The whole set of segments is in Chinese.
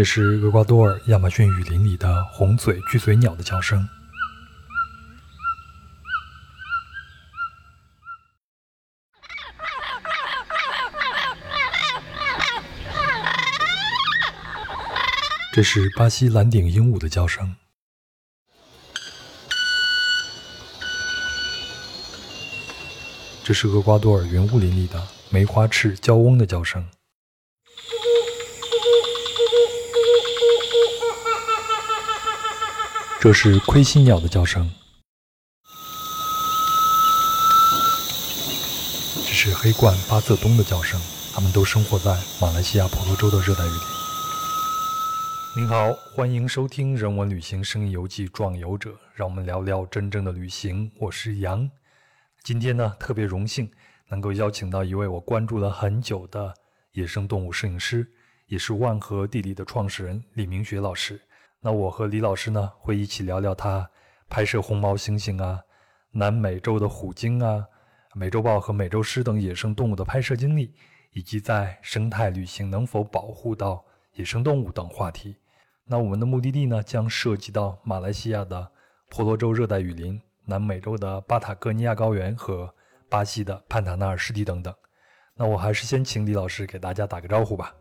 这是厄瓜多尔亚马逊雨林里的红嘴巨嘴鸟的叫声。这是巴西蓝顶鹦鹉的叫声。这是厄瓜多尔云雾林里的梅花翅娇嗡的叫声。这是盔心鸟的叫声。这是黑冠巴色东的叫声。它们都生活在马来西亚婆罗洲的热带雨林。您好，欢迎收听《人文旅行声音游记·壮游者》，让我们聊聊真正的旅行。我是杨。今天呢，特别荣幸能够邀请到一位我关注了很久的野生动物摄影师，也是万和地理的创始人李明学老师。那我和李老师呢，会一起聊聊他拍摄红毛猩猩啊、南美洲的虎鲸啊、美洲豹和美洲狮等野生动物的拍摄经历，以及在生态旅行能否保护到野生动物等话题。那我们的目的地呢，将涉及到马来西亚的婆罗洲热带雨林。南美洲的巴塔哥尼亚高原和巴西的潘塔纳尔湿地等等，那我还是先请李老师给大家打个招呼吧。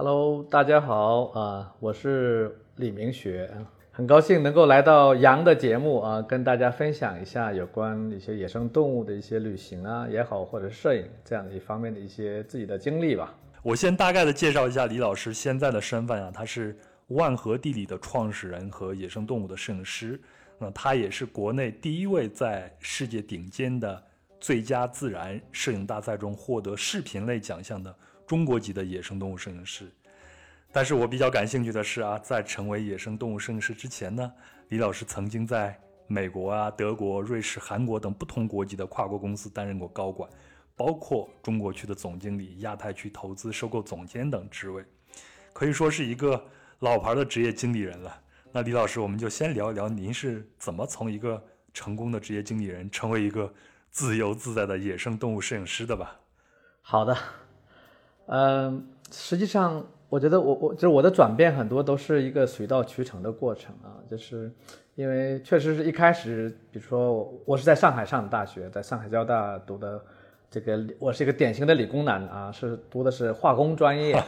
Hello，大家好啊，我是李明学，很高兴能够来到杨的节目啊，跟大家分享一下有关一些野生动物的一些旅行啊也好，或者摄影这样的一方面的一些自己的经历吧。我先大概的介绍一下李老师现在的身份啊，他是万和地理的创始人和野生动物的摄影师。那他也是国内第一位在世界顶尖的最佳自然摄影大赛中获得视频类奖项的中国籍的野生动物摄影师。但是我比较感兴趣的是啊，在成为野生动物摄影师之前呢，李老师曾经在美国啊、德国、瑞士、韩国等不同国籍的跨国公司担任过高管，包括中国区的总经理、亚太区投资收购总监等职位，可以说是一个老牌的职业经理人了。那李老师，我们就先聊一聊您是怎么从一个成功的职业经理人，成为一个自由自在的野生动物摄影师的吧？好的，嗯，实际上我觉得我我就是我的转变很多都是一个水到渠成的过程啊，就是因为确实是一开始，比如说我我是在上海上的大学，在上海交大读的这个，我是一个典型的理工男啊，是读的是化工专业。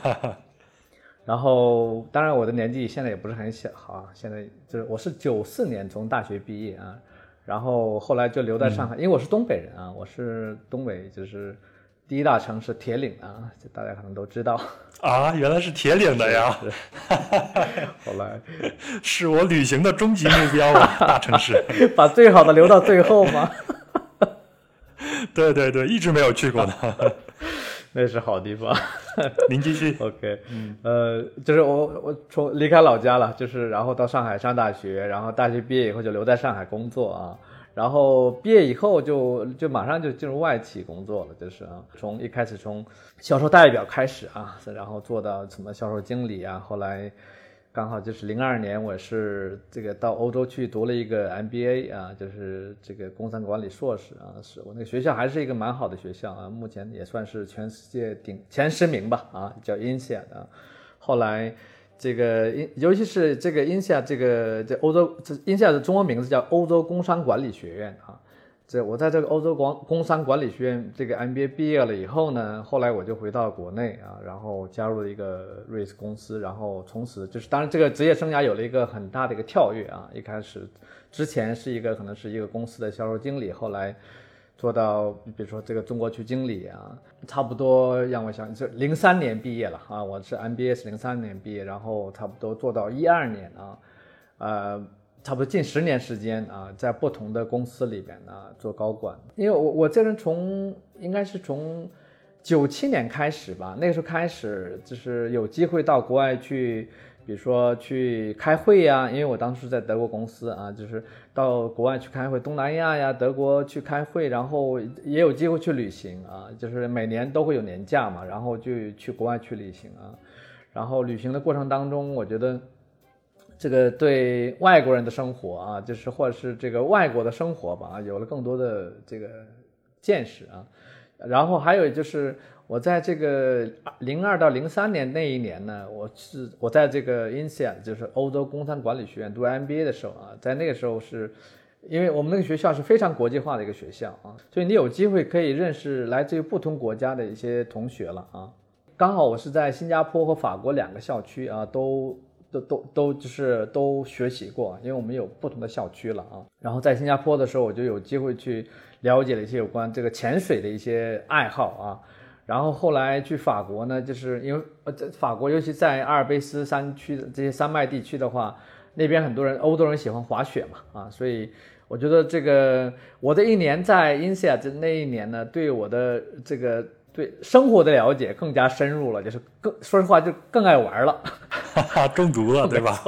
然后，当然我的年纪现在也不是很小啊，现在就是我是九四年从大学毕业啊，然后后来就留在上海，因为我是东北人啊，我是东北就是第一大城市铁岭啊，这大家可能都知道啊，原来是铁岭的呀，后来 是我旅行的终极目标啊，大城市，把最好的留到最后吗？对对对，一直没有去过的。那是好地方，您继续。OK，嗯，呃，就是我我从离开老家了，就是然后到上海上大学，然后大学毕业以后就留在上海工作啊，然后毕业以后就就马上就进入外企工作了，就是啊，从一开始从销售代表开始啊，然后做到什么销售经理啊，后来。刚好就是零二年，我是这个到欧洲去读了一个 MBA 啊，就是这个工商管理硕士啊，是我那个学校还是一个蛮好的学校啊，目前也算是全世界顶前十名吧啊，叫 INSEAD 啊。后来这个英尤其是这个 INSEAD 这个这欧洲这 INSEAD 的中文名字叫欧洲工商管理学院啊。这我在这个欧洲广工商管理学院这个 MBA 毕业了以后呢，后来我就回到国内啊，然后加入了一个瑞士公司，然后从此就是当然这个职业生涯有了一个很大的一个跳跃啊，一开始之前是一个可能是一个公司的销售经理，后来做到比如说这个中国区经理啊，差不多让我想就零三年毕业了啊，我是 MBA 零三年毕业，然后差不多做到一二年啊，呃。差不多近十年时间啊，在不同的公司里边呢做高管。因为我我这人从应该是从九七年开始吧，那个时候开始就是有机会到国外去，比如说去开会呀。因为我当时在德国公司啊，就是到国外去开会，东南亚呀、德国去开会，然后也有机会去旅行啊，就是每年都会有年假嘛，然后就去国外去旅行啊。然后旅行的过程当中，我觉得。这个对外国人的生活啊，就是或者是这个外国的生活吧，有了更多的这个见识啊。然后还有就是我在这个零二到零三年那一年呢，我是我在这个 INSEAD，就是欧洲工商管理学院读 MBA 的时候啊，在那个时候是。因为我们那个学校是非常国际化的一个学校啊，所以你有机会可以认识来自于不同国家的一些同学了啊。刚好我是在新加坡和法国两个校区啊，都都都都就是都学习过，因为我们有不同的校区了啊。然后在新加坡的时候，我就有机会去了解了一些有关这个潜水的一些爱好啊。然后后来去法国呢，就是因为呃，在法国尤其在阿尔卑斯山区的这些山脉地区的话。那边很多人，欧洲人喜欢滑雪嘛，啊，所以我觉得这个我的一年在 INSEA 这那一年呢，对我的这个对生活的了解更加深入了，就是更说实话就更爱玩了，哈哈，中毒了对吧？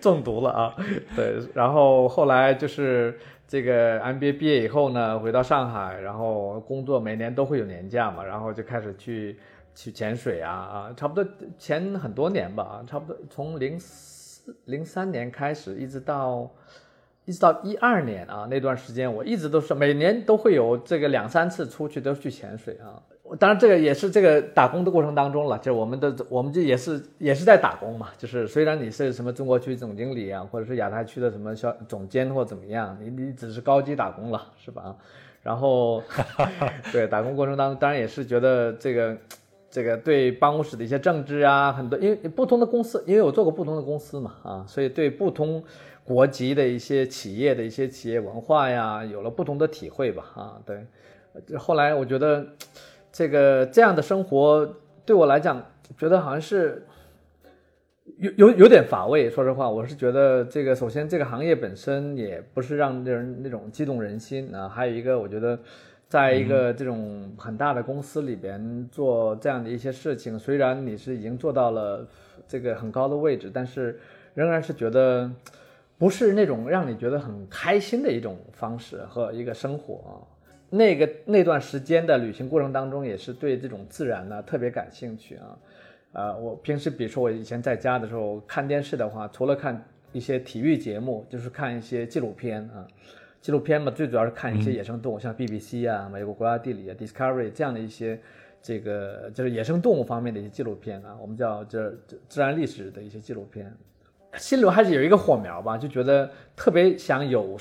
中毒了啊，对，然后后来就是这个 MBA 毕业以后呢，回到上海，然后工作每年都会有年假嘛，然后就开始去去潜水啊啊，差不多前很多年吧，啊，差不多从零四。零三年开始，一直到一直到一二年啊，那段时间我一直都是每年都会有这个两三次出去都去潜水啊。当然，这个也是这个打工的过程当中了，就是我们的我们这也是也是在打工嘛。就是虽然你是什么中国区总经理啊，或者是亚太区的什么小总监或怎么样，你你只是高级打工了，是吧？然后 对打工过程当中，当然也是觉得这个。这个对办公室的一些政治啊，很多因为不同的公司，因为我做过不同的公司嘛，啊，所以对不同国籍的一些企业的一些企业文化呀，有了不同的体会吧，啊，对。后来我觉得这个这样的生活对我来讲，觉得好像是有有有点乏味。说实话，我是觉得这个首先这个行业本身也不是让人那种激动人心啊，还有一个我觉得。在一个这种很大的公司里边做这样的一些事情，虽然你是已经做到了这个很高的位置，但是仍然是觉得不是那种让你觉得很开心的一种方式和一个生活啊。那个那段时间的旅行过程当中，也是对这种自然呢特别感兴趣啊。啊，我平时比如说我以前在家的时候看电视的话，除了看一些体育节目，就是看一些纪录片啊。纪录片嘛，最主要是看一些野生动物，像 BBC 啊、美国国家地理啊、Discovery 这样的一些，这个就是野生动物方面的一些纪录片啊，我们叫这自然历史的一些纪录片，心里还是有一个火苗吧，就觉得特别想有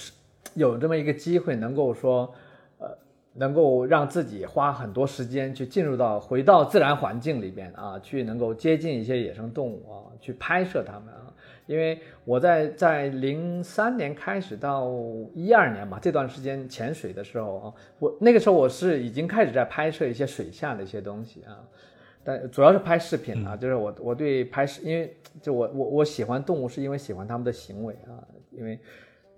有这么一个机会，能够说，呃，能够让自己花很多时间去进入到回到自然环境里边啊，去能够接近一些野生动物啊，去拍摄它们啊。因为我在在零三年开始到一二年吧，这段时间潜水的时候啊，我那个时候我是已经开始在拍摄一些水下的一些东西啊，但主要是拍视频啊，就是我我对拍视，因为就我我我喜欢动物是因为喜欢它们的行为啊，因为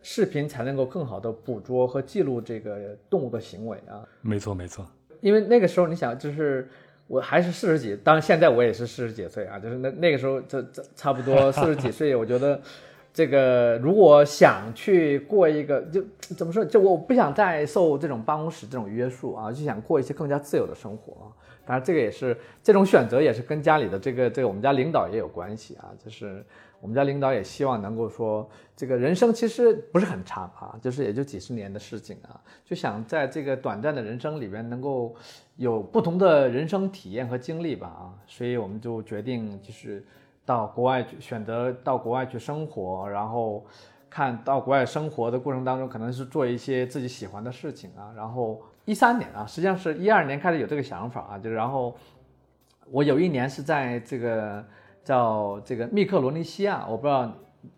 视频才能够更好的捕捉和记录这个动物的行为啊。没错没错，因为那个时候你想就是。我还是四十几，当然现在我也是四十几岁啊，就是那那个时候，这这差不多 四十几岁，我觉得，这个如果想去过一个，就怎么说，就我不想再受这种办公室这种约束啊，就想过一些更加自由的生活啊。当然，这个也是这种选择，也是跟家里的这个这个我们家领导也有关系啊，就是。我们家领导也希望能够说，这个人生其实不是很长啊，就是也就几十年的事情啊，就想在这个短暂的人生里边能够有不同的人生体验和经历吧啊，所以我们就决定就是到国外去，选择到国外去生活，然后看到国外生活的过程当中，可能是做一些自己喜欢的事情啊，然后一三年啊，实际上是一二年开始有这个想法啊，就然后我有一年是在这个。叫这个密克罗尼西亚，我不知道，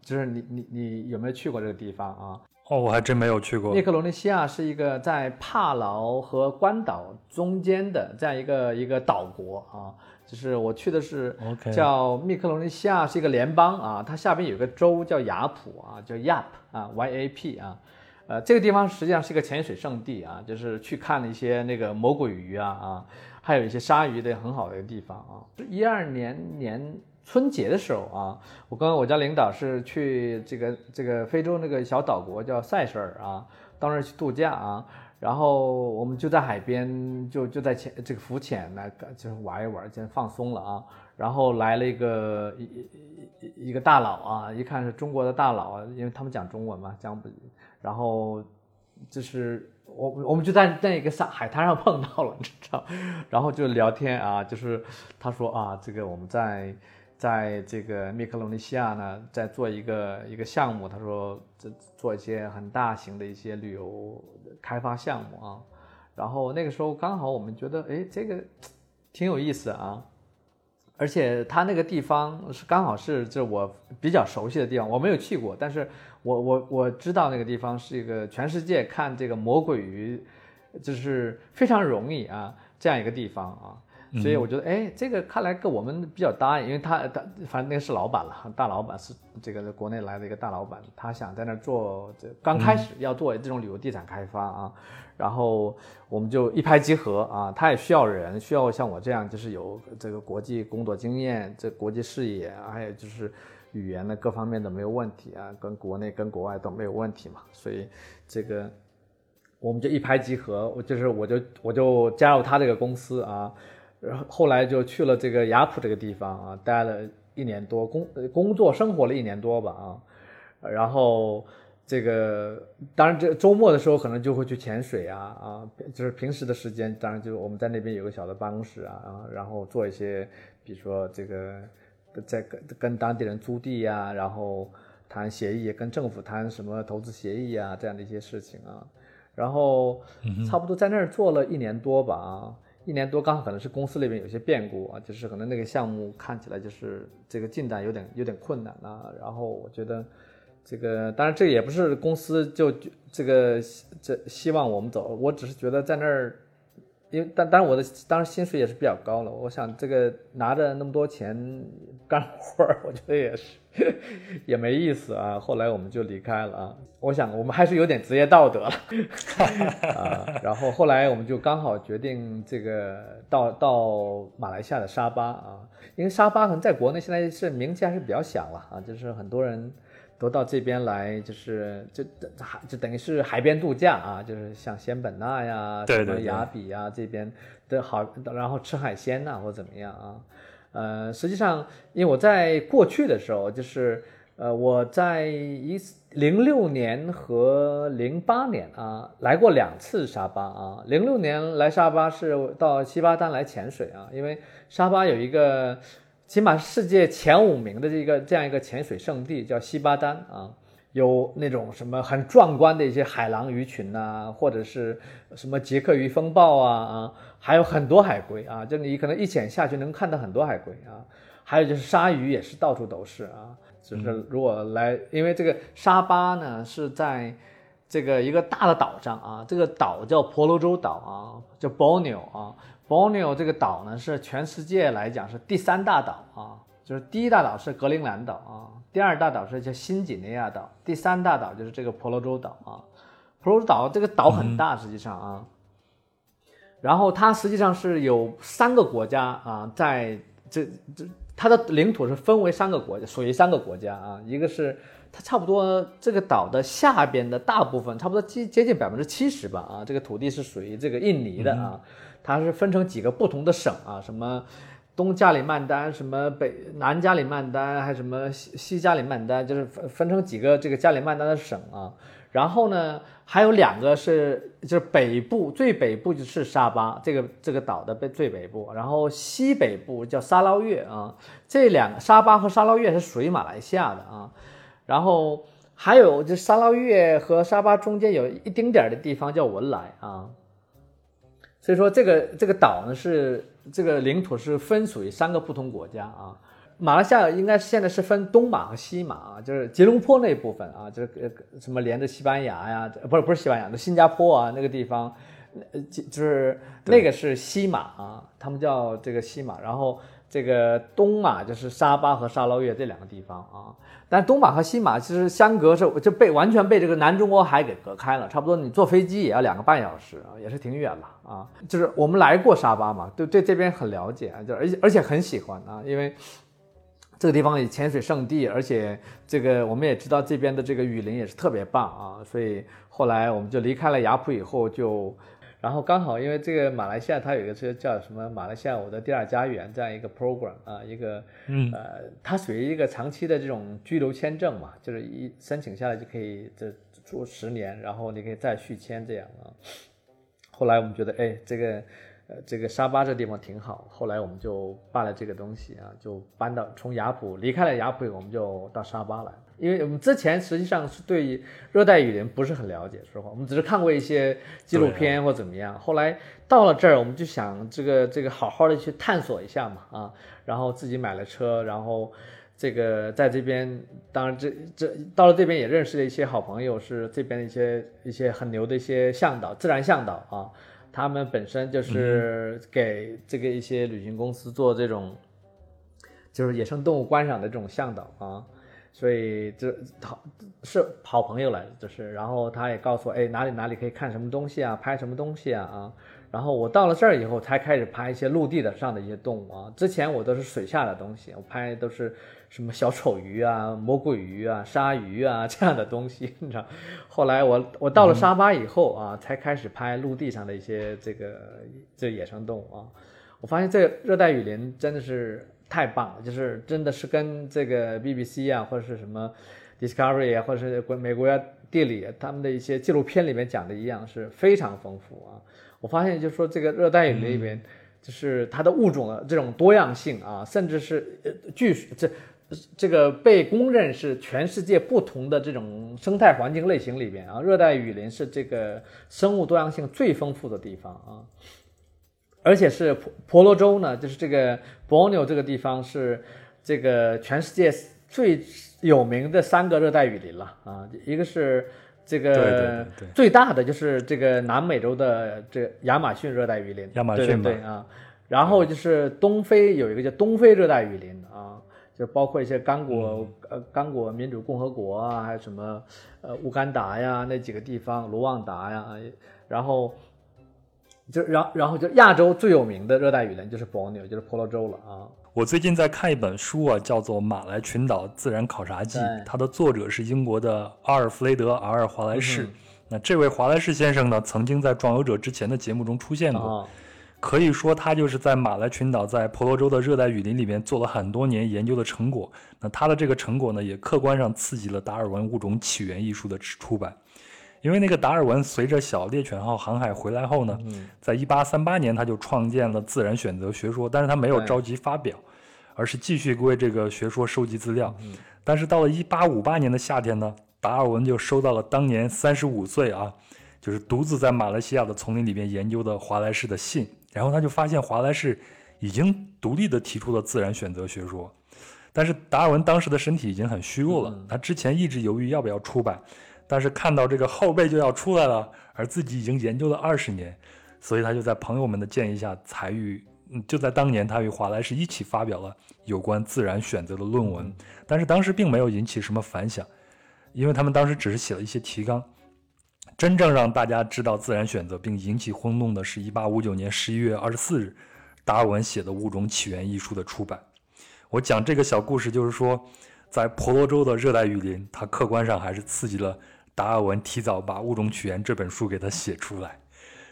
就是你你你有没有去过这个地方啊？哦，我还真没有去过。密克罗尼西亚是一个在帕劳和关岛中间的这样一个一个岛国啊，就是我去的是叫密克罗尼西亚是一个联邦啊，它下边有个州叫雅普啊，叫 Yap 啊，Y A P 啊，呃，这个地方实际上是一个潜水圣地啊，就是去看了一些那个魔鬼鱼啊啊，还有一些鲨鱼的很好的一个地方啊。一二年年。春节的时候啊，我跟我家领导是去这个这个非洲那个小岛国叫塞舌尔啊，到那儿去度假啊，然后我们就在海边就就在潜这个浮潜来就是玩一玩，先放松了啊，然后来了一个一一一个大佬啊，一看是中国的大佬啊，因为他们讲中文嘛，讲不，然后就是我我们就在那个上海滩上碰到了，你知道，然后就聊天啊，就是他说啊，这个我们在在这个密克罗尼西亚呢，在做一个一个项目，他说这做一些很大型的一些旅游开发项目啊，然后那个时候刚好我们觉得，哎，这个挺有意思啊。而且它那个地方是刚好是就我比较熟悉的地方，我没有去过，但是我我我知道那个地方是一个全世界看这个魔鬼鱼，就是非常容易啊这样一个地方啊。所以我觉得，哎，这个看来跟我们比较搭，因为他他反正那个是老板了，大老板是这个国内来的一个大老板，他想在那儿做，这刚开始要做这种旅游地产开发啊，然后我们就一拍即合啊，他也需要人，需要像我这样，就是有这个国际工作经验，这国际视野，还有就是语言的各方面的没有问题啊，跟国内跟国外都没有问题嘛，所以这个我们就一拍即合，我就是我就我就加入他这个公司啊。然后后来就去了这个雅普这个地方啊，待了一年多，工工作生活了一年多吧啊，然后这个当然这周末的时候可能就会去潜水啊啊，就是平时的时间当然就我们在那边有个小的办公室啊啊，然后做一些比如说这个在跟跟当地人租地呀，然后谈协议，跟政府谈什么投资协议啊这样的一些事情啊，然后差不多在那儿做了一年多吧啊。一年多，刚好可能是公司那边有些变故啊，就是可能那个项目看起来就是这个进展有点有点困难啊。然后我觉得，这个当然这也不是公司就这个这希望我们走，我只是觉得在那儿。因为当当然我的当然薪水也是比较高了，我想这个拿着那么多钱 干活儿，我觉得也是 也没意思啊。后来我们就离开了啊。我想我们还是有点职业道德了 啊。然后后来我们就刚好决定这个到到马来西亚的沙巴啊，因为沙巴可能在国内现在是名气还是比较响了啊，就是很多人。都到这边来，就是就海就等于是海边度假啊，就是像仙本那呀、什么雅比呀这边的好，然后吃海鲜呐或怎么样啊？呃，实际上，因为我在过去的时候，就是呃我在一零六年和零八年啊来过两次沙巴啊。零六年来沙巴是到西巴丹来潜水啊，因为沙巴有一个。起码世界前五名的这个这样一个潜水圣地叫西巴丹啊，有那种什么很壮观的一些海狼鱼群呐，或者是什么杰克鱼风暴啊啊，还有很多海龟啊，就你可能一潜下去能看到很多海龟啊，还有就是鲨鱼也是到处都是啊，就是如果来，因为这个沙巴呢是在这个一个大的岛上啊，这个岛叫婆罗洲岛啊，叫 Borneo 啊。Borneo 这个岛呢，是全世界来讲是第三大岛啊，就是第一大岛是格陵兰岛啊，第二大岛是叫新几内亚岛，第三大岛就是这个婆罗洲岛啊。婆罗洲岛这个岛很大，实际上啊，然后它实际上是有三个国家啊，在这这它的领土是分为三个国家，属于三个国家啊，一个是它差不多这个岛的下边的大部分，差不多接接近百分之七十吧啊，这个土地是属于这个印尼的啊。它是分成几个不同的省啊，什么东加里曼丹，什么北南加里曼丹，还什么西西加里曼丹，就是分分成几个这个加里曼丹的省啊。然后呢，还有两个是就是北部最北部就是沙巴这个这个岛的北最北部，然后西北部叫沙捞越啊。这两个沙巴和沙捞越是属于马来西亚的啊。然后还有就沙捞越和沙巴中间有一丁点儿的地方叫文莱啊。所以说这个这个岛呢是这个领土是分属于三个不同国家啊，马来西亚应该现在是分东马和西马啊，就是吉隆坡那部分啊，就是呃什么连着西班牙呀，不是不是西班牙的新加坡啊那个地方，呃就是那个是西马啊，他们叫这个西马，然后这个东马就是沙巴和沙捞越这两个地方啊。但东马和西马其实相隔是就被完全被这个南中国海给隔开了，差不多你坐飞机也要两个半小时啊，也是挺远了啊。就是我们来过沙巴嘛，对对这边很了解啊，就而且而且很喜欢啊，因为这个地方也潜水圣地，而且这个我们也知道这边的这个雨林也是特别棒啊，所以后来我们就离开了雅浦以后就。然后刚好，因为这个马来西亚它有一个是叫什么“马来西亚我的第二家园”这样一个 program 啊，一个呃，它属于一个长期的这种居留签证嘛，就是一申请下来就可以这住十年，然后你可以再续签这样啊。后来我们觉得，哎，这个。呃，这个沙巴这地方挺好，后来我们就办了这个东西啊，就搬到从雅普离开了雅普，我们就到沙巴来。因为我们之前实际上是对热带雨林不是很了解，说实话，我们只是看过一些纪录片或怎么样。后来到了这儿，我们就想这个这个好好的去探索一下嘛啊，然后自己买了车，然后这个在这边，当然这这到了这边也认识了一些好朋友，是这边的一些一些很牛的一些向导，自然向导啊。他们本身就是给这个一些旅行公司做这种，就是野生动物观赏的这种向导啊，所以这好是好朋友来，就是，然后他也告诉我，哎，哪里哪里可以看什么东西啊，拍什么东西啊啊，然后我到了这儿以后才开始拍一些陆地的上的一些动物啊，之前我都是水下的东西，我拍都是。什么小丑鱼啊、魔鬼鱼啊、鲨鱼啊 这样的东西，你知道？后来我我到了沙巴以后啊，才开始拍陆地上的一些这个这野生动物啊。我发现这热带雨林真的是太棒了，就是真的是跟这个 BBC 啊或者是什么 Discovery 啊或者是国美国地理他们的一些纪录片里面讲的一样，是非常丰富啊。我发现就是说这个热带雨林里面，就是它的物种的这种多样性啊，甚至是呃据这。这个被公认是全世界不同的这种生态环境类型里边啊，热带雨林是这个生物多样性最丰富的地方啊，而且是婆婆罗洲呢，就是这个博纽这个地方是这个全世界最有名的三个热带雨林了啊，一个是这个最大的就是这个南美洲的这亚马逊热带雨林，亚马逊对啊，然后就是东非有一个叫东非热带雨林啊。就包括一些刚果呃刚果民主共和国啊，还有什么呃乌干达呀那几个地方，卢旺达呀，然后就然然后就亚洲最有名的热带雨林就是博纽，就是婆罗洲了啊。我最近在看一本书啊，叫做《马来群岛自然考察记》，它的作者是英国的阿尔弗雷德 ·R. 华莱士。那这位华莱士先生呢，曾经在《壮游者》之前的节目中出现过。可以说，他就是在马来群岛，在婆罗洲的热带雨林里面做了很多年研究的成果。那他的这个成果呢，也客观上刺激了达尔文物种起源一书的出版。因为那个达尔文随着小猎犬号航海回来后呢，在一八三八年他就创建了自然选择学说，但是他没有着急发表，而是继续为这个学说收集资料。但是到了一八五八年的夏天呢，达尔文就收到了当年三十五岁啊，就是独自在马来西亚的丛林里面研究的华莱士的信。然后他就发现华莱士已经独立的提出了自然选择学说，但是达尔文当时的身体已经很虚弱了，他之前一直犹豫要不要出版，但是看到这个后辈就要出来了，而自己已经研究了二十年，所以他就在朋友们的建议下，才与就在当年他与华莱士一起发表了有关自然选择的论文，但是当时并没有引起什么反响，因为他们当时只是写了一些提纲。真正让大家知道自然选择并引起轰动的是1859年11月24日，达尔文写的《物种起源》一书的出版。我讲这个小故事，就是说，在婆罗洲的热带雨林，它客观上还是刺激了达尔文提早把《物种起源》这本书给他写出来。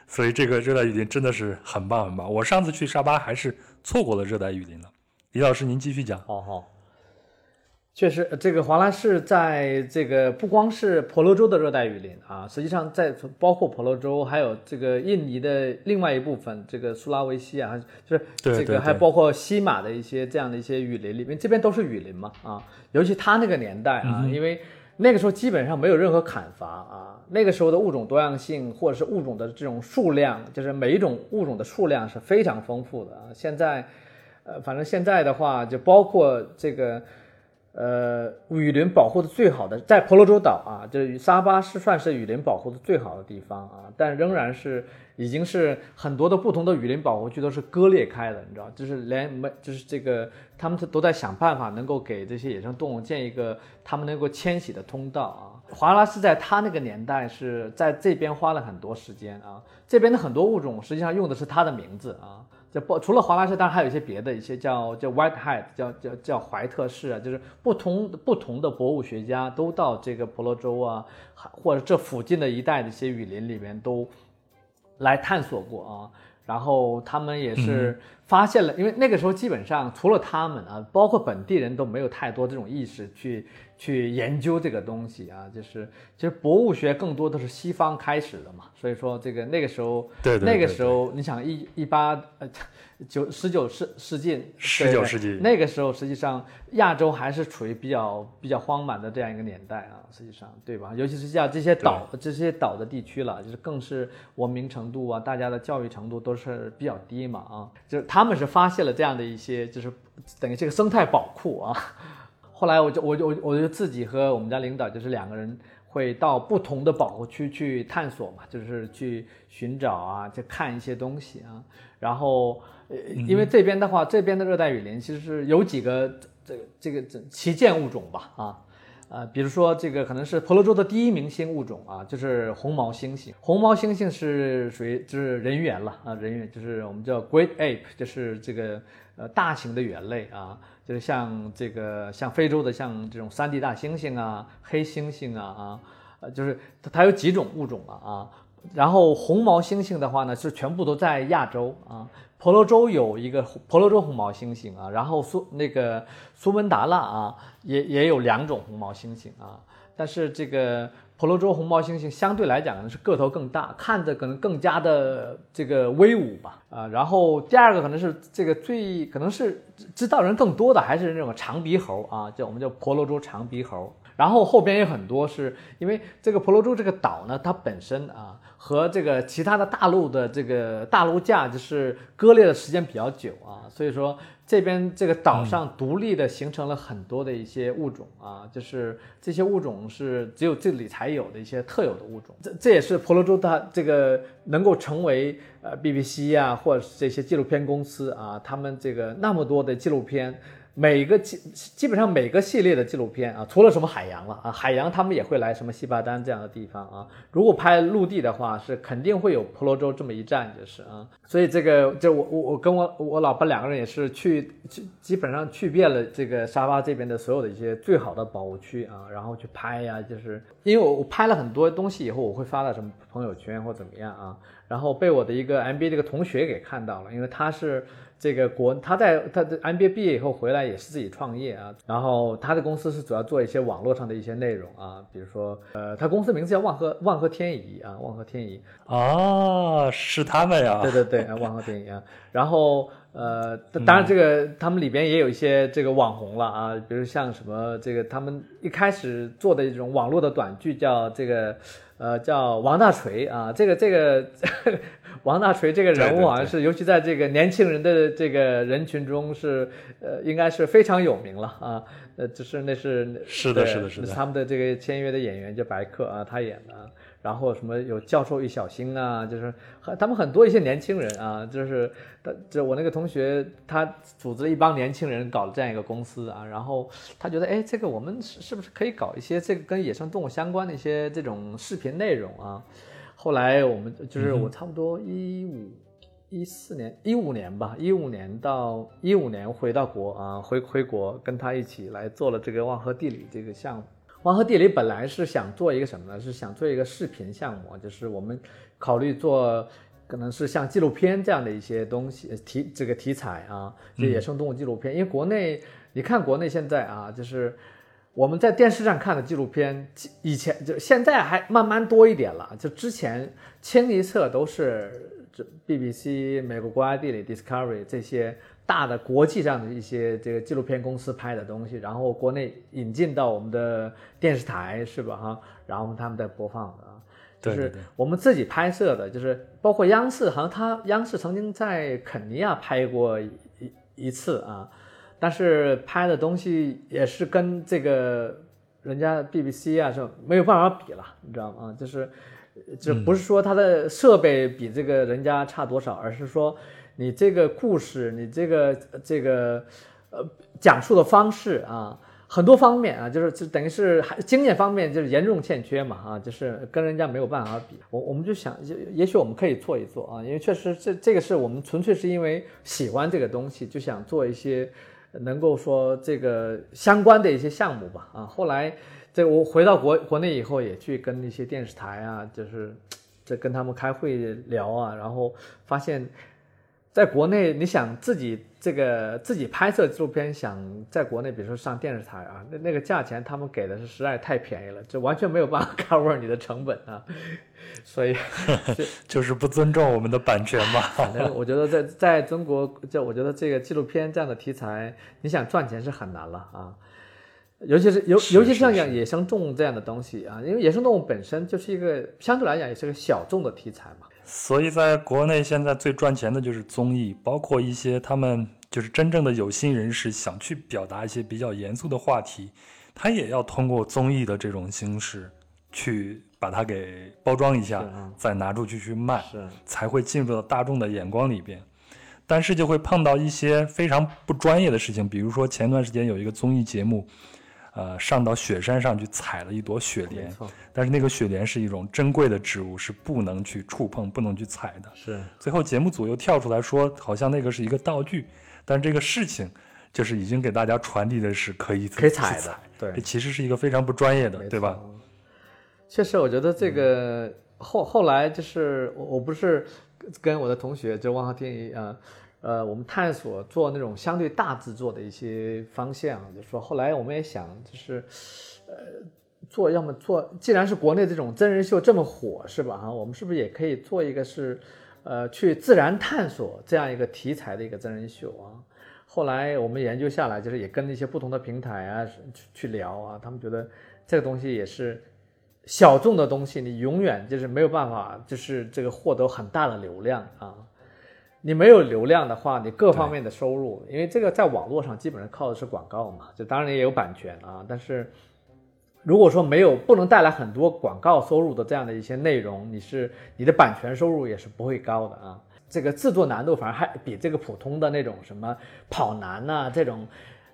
所以这个热带雨林真的是很棒很棒。我上次去沙巴还是错过了热带雨林了。李老师，您继续讲。好好。确实，这个华莱士在这个不光是婆罗洲的热带雨林啊，实际上在包括婆罗洲，还有这个印尼的另外一部分，这个苏拉维西啊，就是这个还包括西马的一些这样的一些雨林里面，这边都是雨林嘛啊，尤其他那个年代啊，因为那个时候基本上没有任何砍伐啊，那个时候的物种多样性或者是物种的这种数量，就是每一种物种的数量是非常丰富的啊。现在，呃，反正现在的话，就包括这个。呃，雨林保护的最好的在婆罗洲岛啊，就是沙巴是算是雨林保护的最好的地方啊，但仍然是已经是很多的不同的雨林保护区都是割裂开的，你知道，就是连没就是这个他们都在想办法能够给这些野生动物建一个他们能够迁徙的通道啊。华拉是在他那个年代是在这边花了很多时间啊，这边的很多物种实际上用的是他的名字啊。就不除了华莱士，当然还有一些别的一些叫叫 Whitehead，叫叫叫怀特氏啊，就是不同不同的博物学家都到这个婆罗洲啊，或者这附近的一带的一些雨林里面都来探索过啊。然后他们也是发现了，因为那个时候基本上除了他们啊，包括本地人都没有太多这种意识去去研究这个东西啊，就是其实博物学更多的是西方开始的嘛，所以说这个那个时候，那个时候你想一一八呃九十九世世纪，十九世纪。那个时候实际上亚洲还是处于比较比较荒蛮的这样一个年代啊，实际上对吧？尤其是像这些岛这些岛的地区了，就是更是文明程度啊，大家的教育程度都是比较低嘛啊，就是他们是发现了这样的一些就是等于这个生态宝库啊。后来我就我就我我就自己和我们家领导就是两个人会到不同的保护区去探索嘛，就是去寻找啊，去看一些东西啊。然后呃，因为这边的话，这边的热带雨林其实是有几个这个这个这旗舰物种吧啊，呃，比如说这个可能是婆罗洲的第一明星物种啊，就是红毛猩猩。红毛猩猩是属于就是人猿了啊，人猿就是我们叫 Great Ape，就是这个呃大型的猿类啊。就是像这个像非洲的像这种三 D 大猩猩啊、黑猩猩啊啊，呃，就是它它有几种物种啊啊。然后红毛猩猩的话呢，是全部都在亚洲啊，婆罗洲有一个婆罗洲红毛猩猩啊，然后苏那个苏门答腊啊，也也有两种红毛猩猩啊，但是这个。婆罗洲红毛猩猩相对来讲呢是个头更大，看着可能更加的这个威武吧，啊，然后第二个可能是这个最可能是知道人更多的还是那种长鼻猴啊，叫我们叫婆罗洲长鼻猴。然后后边有很多是因为这个婆罗洲这个岛呢，它本身啊和这个其他的大陆的这个大陆架就是割裂的时间比较久啊，所以说这边这个岛上独立的形成了很多的一些物种啊，就是这些物种是只有这里才有的一些特有的物种。这这也是婆罗洲它这个能够成为呃 BBC 啊或者是这些纪录片公司啊，他们这个那么多的纪录片。每个基基本上每个系列的纪录片啊，除了什么海洋了啊，海洋他们也会来什么西巴丹这样的地方啊。如果拍陆地的话，是肯定会有婆罗洲这么一站，就是啊。所以这个就我我我跟我我老婆两个人也是去去基本上去遍了这个沙巴这边的所有的一些最好的保护区啊，然后去拍呀，就是因为我我拍了很多东西以后，我会发到什么朋友圈或怎么样啊，然后被我的一个 MBA 这个同学给看到了，因为他是。这个国他在他的 MBA 毕业以后回来也是自己创业啊，然后他的公司是主要做一些网络上的一些内容啊，比如说呃，他公司名字叫万和万和天宜啊，万和天宜啊，是他们呀，对对对，万和天宜啊，然后呃，当然这个他们里边也有一些这个网红了啊，比如像什么这个他们一开始做的一种网络的短剧叫这个呃叫王大锤啊，这个这个。王大锤这个人物好像是，尤其在这个年轻人的这个人群中是，呃，应该是非常有名了啊。呃，就是那是是的，是的，是的，他们的这个签约的演员叫白客啊，他演的。然后什么有教授与小星啊，就是他们很多一些年轻人啊，就是他就我那个同学，他组织了一帮年轻人搞了这样一个公司啊。然后他觉得，哎，这个我们是是不是可以搞一些这个跟野生动物相关的一些这种视频内容啊？后来我们就是我差不多一五一四年一五年吧，一五年到一五年回到国啊，回回国跟他一起来做了这个万和地理这个项目。万和地理本来是想做一个什么呢？是想做一个视频项目，就是我们考虑做可能是像纪录片这样的一些东西题这个题材啊，就野生动物纪录片。因为国内你看国内现在啊，就是。我们在电视上看的纪录片，以前就现在还慢慢多一点了。就之前清一色都是这 BBC、美国国家地理、Discovery 这些大的国际上的一些这个纪录片公司拍的东西，然后国内引进到我们的电视台是吧？哈，然后他们在播放的啊。就是我们自己拍摄的，就是包括央视，好像他央视曾经在肯尼亚拍过一一次啊。但是拍的东西也是跟这个人家 BBC 啊是没有办法比了，你知道吗？就是，就不是说它的设备比这个人家差多少，而是说你这个故事，你这个这个呃讲述的方式啊，很多方面啊，就是就等于是还经验方面就是严重欠缺嘛啊，就是跟人家没有办法比。我我们就想，也也许我们可以做一做啊，因为确实这这个是我们纯粹是因为喜欢这个东西，就想做一些。能够说这个相关的一些项目吧，啊，后来这我回到国国内以后，也去跟一些电视台啊，就是这跟他们开会聊啊，然后发现在国内，你想自己这个自己拍摄纪录片，想在国内，比如说上电视台啊，那那个价钱他们给的是实在太便宜了，就完全没有办法 cover 你的成本啊，所以 就是不尊重我们的版权嘛。反正我觉得在在中国，就我觉得这个纪录片这样的题材，你想赚钱是很难了啊。尤其是尤尤其是像养野生动物这样的东西啊，因为野生动物本身就是一个相对来讲也是个小众的题材嘛。所以在国内现在最赚钱的就是综艺，包括一些他们就是真正的有心人士想去表达一些比较严肃的话题，他也要通过综艺的这种形式去把它给包装一下啊，再拿出去去卖，才会进入到大众的眼光里边。但是就会碰到一些非常不专业的事情，比如说前段时间有一个综艺节目，呃，上到雪山上去采了一朵雪莲，但是那个雪莲是一种珍贵的植物，是不能去触碰、不能去采的。是最后节目组又跳出来说，好像那个是一个道具，但这个事情就是已经给大家传递的是可以可以采的，对这，其实是一个非常不专业的，对吧？确实，我觉得这个后后来就是我我不是跟我的同学就汪浩天一啊。呃，呃我们探索做那种相对大制作的一些方向，就说后来我们也想，就是，呃，做要么做，既然是国内这种真人秀这么火，是吧？哈，我们是不是也可以做一个是，呃，去自然探索这样一个题材的一个真人秀啊？后来我们研究下来，就是也跟一些不同的平台啊去去聊啊，他们觉得这个东西也是小众的东西，你永远就是没有办法，就是这个获得很大的流量啊。你没有流量的话，你各方面的收入，因为这个在网络上基本上靠的是广告嘛，就当然也有版权啊，但是如果说没有不能带来很多广告收入的这样的一些内容，你是你的版权收入也是不会高的啊。这个制作难度反而还比这个普通的那种什么跑男呐、这种，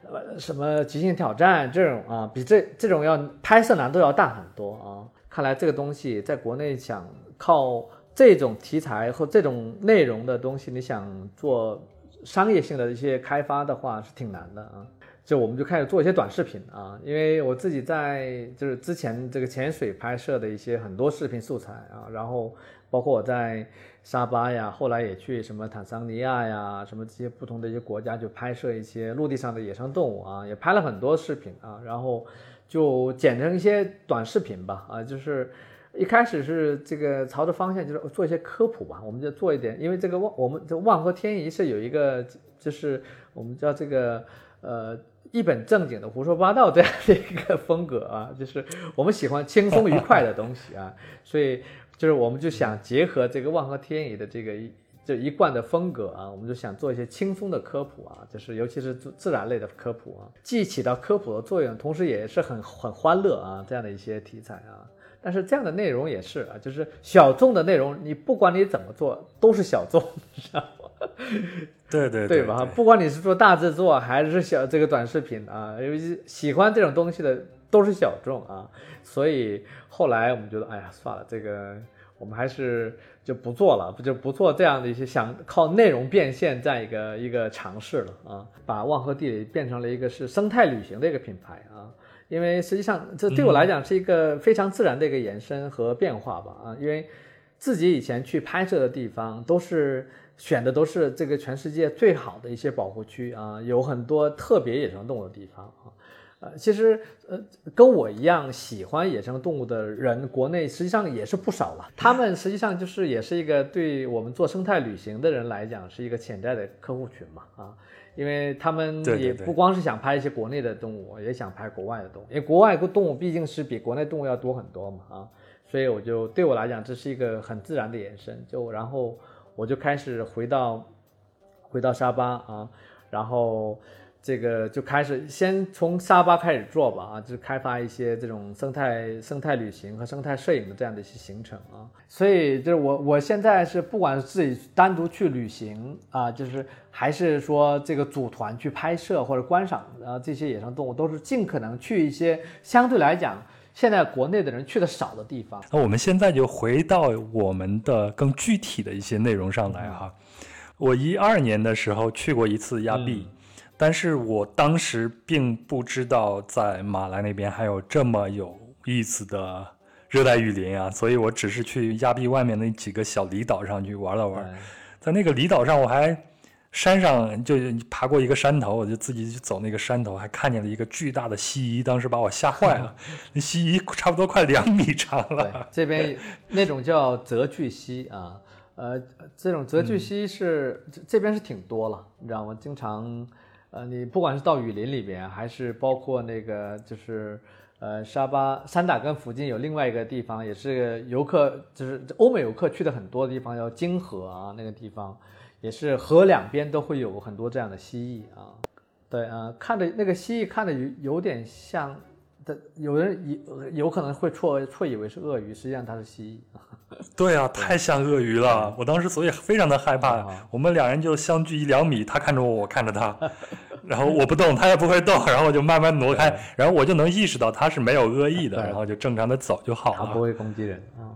呃什么极限挑战这种啊，比这这种要拍摄难度要大很多啊。看来这个东西在国内想靠这种题材或这种内容的东西，你想做商业性的一些开发的话是挺难的啊。就我们就开始做一些短视频啊，因为我自己在就是之前这个潜水拍摄的一些很多视频素材啊，然后包括我在沙巴呀，后来也去什么坦桑尼亚呀，什么这些不同的一些国家就拍摄一些陆地上的野生动物啊，也拍了很多视频啊，然后就剪成一些短视频吧啊，就是。一开始是这个朝着方向就是做一些科普吧，我们就做一点，因为这个万我们这万和天宜是有一个就是我们叫这个呃一本正经的胡说八道这样的一个风格啊，就是我们喜欢轻松愉快的东西啊，所以就是我们就想结合这个万和天宜的这个一这一贯的风格啊，我们就想做一些轻松的科普啊，就是尤其是自自然类的科普啊，既起到科普的作用，同时也是很很欢乐啊这样的一些题材啊。但是这样的内容也是啊，就是小众的内容，你不管你怎么做都是小众，你知道吗？对对对吧？不管你是做大制作还是小这个短视频啊，因为喜欢这种东西的都是小众啊，所以后来我们觉得，哎呀，算了，这个我们还是就不做了，不就不做这样的一些想靠内容变现这样一个一个尝试了啊，把万和地理变成了一个是生态旅行的一个品牌啊。因为实际上，这对我来讲是一个非常自然的一个延伸和变化吧啊，因为自己以前去拍摄的地方都是选的都是这个全世界最好的一些保护区啊，有很多特别野生动物的地方啊，呃，其实呃跟我一样喜欢野生动物的人，国内实际上也是不少了。他们实际上就是也是一个对我们做生态旅行的人来讲是一个潜在的客户群嘛啊。因为他们也不光是想拍一些国内的动物，也想拍国外的动物，因为国外的动物毕竟是比国内动物要多很多嘛啊，所以我就对我来讲这是一个很自然的延伸，就然后我就开始回到回到沙巴啊，然后这个就开始先从沙巴开始做吧啊，就是开发一些这种生态生态旅行和生态摄影的这样的一些行程啊，所以就是我我现在是不管是自己单独去旅行啊，就是还是说这个组团去拍摄或者观赏啊这些野生动物，都是尽可能去一些相对来讲现在国内的人去的少的地方。那我们现在就回到我们的更具体的一些内容上来哈。我一二年的时候去过一次亚庇，但是我当时并不知道在马来那边还有这么有意思的热带雨林啊，所以我只是去亚庇外面那几个小离岛上去玩了玩。在那个离岛上，我还山上就爬过一个山头，我就自己去走那个山头，还看见了一个巨大的蜥蜴，当时把我吓坏了。那蜥蜴差不多快两米长了。这边那种叫泽巨蜥啊，呃，这种泽巨蜥是这边是挺多了，你知道吗？经常，呃，你不管是到雨林里边，还是包括那个就是。呃，沙巴山打根附近有另外一个地方，也是游客，就是欧美游客去的很多的地方，叫金河啊，那个地方也是河两边都会有很多这样的蜥蜴啊。对啊，看着那个蜥蜴看着有有点像的，有人有有可能会错错以为是鳄鱼，实际上它是蜥蜴。对啊，太像鳄鱼了，我当时所以非常的害怕。我们两人就相距一两米，他看着我，我看着他。然后我不动，它也不会动，然后我就慢慢挪开，然后我就能意识到它是没有恶意的，然后就正常的走就好了。他不会攻击人啊。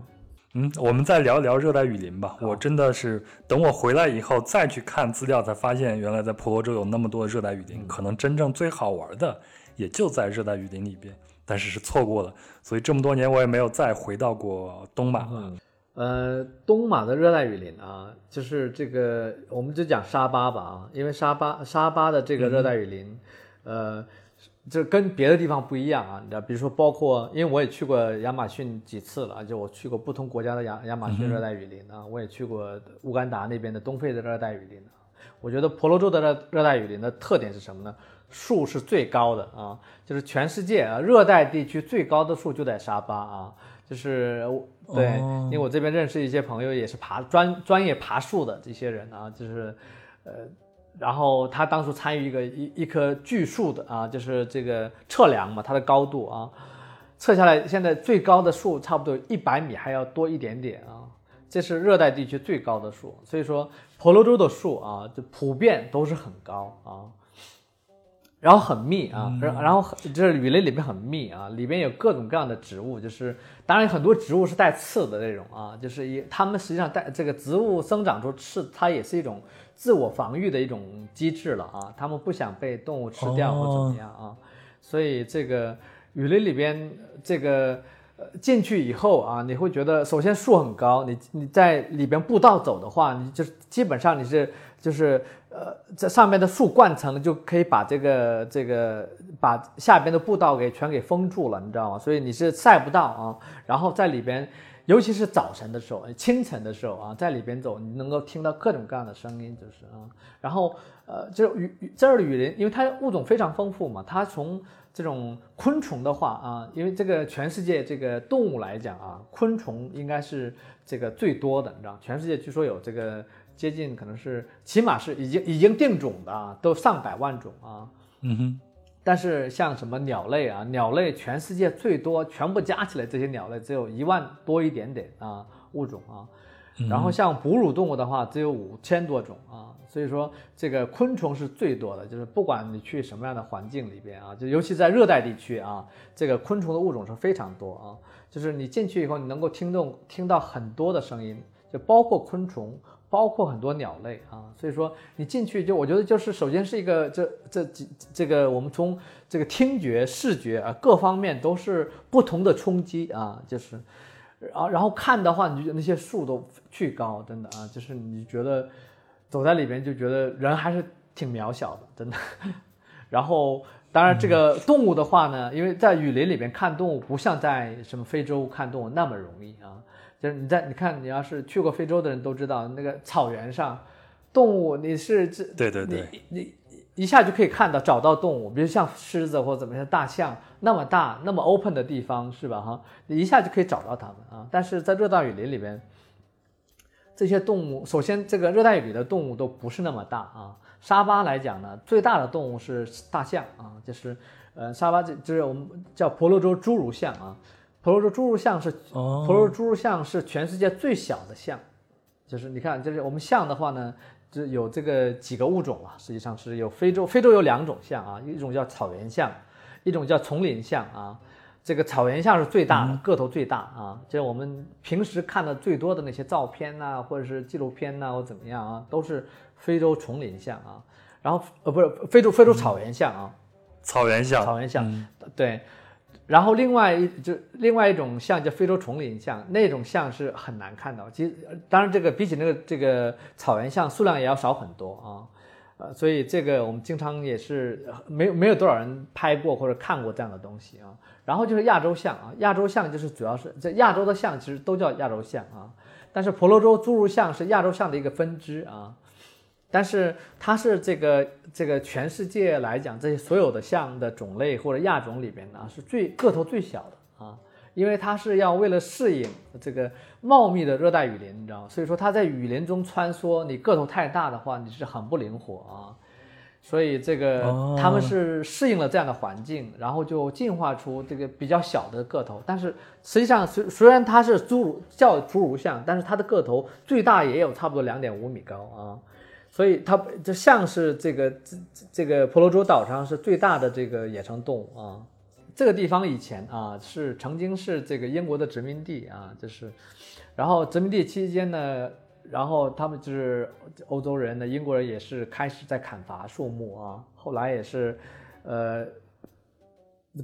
嗯，我们再聊一聊热带雨林吧。我真的是等我回来以后再去看资料，才发现原来在婆罗洲有那么多的热带雨林，可能真正最好玩的也就在热带雨林里边，但是是错过了，所以这么多年我也没有再回到过东马了。呃，东马的热带雨林啊，就是这个，我们就讲沙巴吧啊，因为沙巴沙巴的这个热带雨林，呃，这跟别的地方不一样啊。你知道，比如说，包括，因为我也去过亚马逊几次了，就我去过不同国家的亚亚马逊热带雨林啊，我也去过乌干达那边的东非的热带雨林。我觉得婆罗洲的热热带雨林的特点是什么呢？树是最高的啊，就是全世界啊热带地区最高的树就在沙巴啊。就是对，因为我这边认识一些朋友，也是爬专专业爬树的这些人啊，就是呃，然后他当初参与一个一一棵巨树的啊，就是这个测量嘛，它的高度啊，测下来现在最高的树差不多一百米还要多一点点啊，这是热带地区最高的树，所以说婆罗洲的树啊，就普遍都是很高啊。然后很密啊，然然后就是雨林里面很密啊，里边有各种各样的植物，就是当然很多植物是带刺的那种啊，就是一它们实际上带这个植物生长出刺，它也是一种自我防御的一种机制了啊，它们不想被动物吃掉或怎么样啊，所以这个雨林里边这个呃进去以后啊，你会觉得首先树很高，你你在里边步道走的话，你就基本上你是就是。呃，在上面的树灌层就可以把这个这个把下边的步道给全给封住了，你知道吗？所以你是晒不到啊。然后在里边，尤其是早晨的时候、清晨的时候啊，在里边走，你能够听到各种各样的声音，就是啊。然后呃，就雨这儿的雨林，因为它物种非常丰富嘛，它从这种昆虫的话啊，因为这个全世界这个动物来讲啊，昆虫应该是这个最多的，你知道，全世界据说有这个。接近可能是，起码是已经已经定种的，都上百万种啊。嗯哼。但是像什么鸟类啊，鸟类全世界最多，全部加起来这些鸟类只有一万多一点点啊物种啊。然后像哺乳动物的话，只有五千多种啊。所以说这个昆虫是最多的，就是不管你去什么样的环境里边啊，就尤其在热带地区啊，这个昆虫的物种是非常多啊。就是你进去以后，你能够听动听到很多的声音，就包括昆虫。包括很多鸟类啊，所以说你进去就我觉得就是首先是一个这这几这个我们从这个听觉、视觉啊各方面都是不同的冲击啊，就是，然后然后看的话，你就觉得那些树都巨高，真的啊，就是你觉得走在里边就觉得人还是挺渺小的，真的。然后当然这个动物的话呢，因为在雨林里边看动物不像在什么非洲看动物那么容易啊。就是你在你看，你要是去过非洲的人都知道，那个草原上，动物你是这对对对，你你一下就可以看到找到动物，比如像狮子或怎么样，大象那么大那么 open 的地方是吧？哈，你一下就可以找到它们啊。但是在热带雨林里边，这些动物首先这个热带雨林的动物都不是那么大啊。沙巴来讲呢，最大的动物是大象啊，就是呃沙巴这就是我们叫婆罗洲侏儒象啊。婆罗洲侏儒象是婆罗洲侏儒象是全世界最小的象，就是你看，就是我们象的话呢，就有这个几个物种啊，实际上是有非洲，非洲有两种象啊，一种叫草原象，一种叫丛林象啊。这个草原象是最大的，个头最大啊，就是我们平时看的最多的那些照片呐，或者是纪录片呐，或怎么样啊，都是非洲丛林象啊。然后呃，不是非洲非洲草原象啊，草原象，草原象，对。然后另外一就另外一种象叫非洲丛林象，那种象是很难看到。其实当然这个比起那个这个草原象数量也要少很多啊。呃，所以这个我们经常也是没有没有多少人拍过或者看过这样的东西啊。然后就是亚洲象啊，亚洲象就是主要是这亚洲的象其实都叫亚洲象啊，但是婆罗洲侏儒象是亚洲象的一个分支啊。但是它是这个这个全世界来讲，这些所有的象的种类或者亚种里边呢，是最个头最小的啊，因为它是要为了适应这个茂密的热带雨林，你知道吗？所以说它在雨林中穿梭，你个头太大的话，你是很不灵活啊。所以这个哦他们是适应了这样的环境，然后就进化出这个比较小的个头。但是实际上虽虽然它是侏儒叫侏儒象，但是它的个头最大也有差不多两点五米高啊。所以它这象是这个这这个婆罗洲岛上是最大的这个野生动物啊。这个地方以前啊是曾经是这个英国的殖民地啊，就是，然后殖民地期间呢，然后他们就是欧洲人呢，英国人也是开始在砍伐树木啊，后来也是，呃，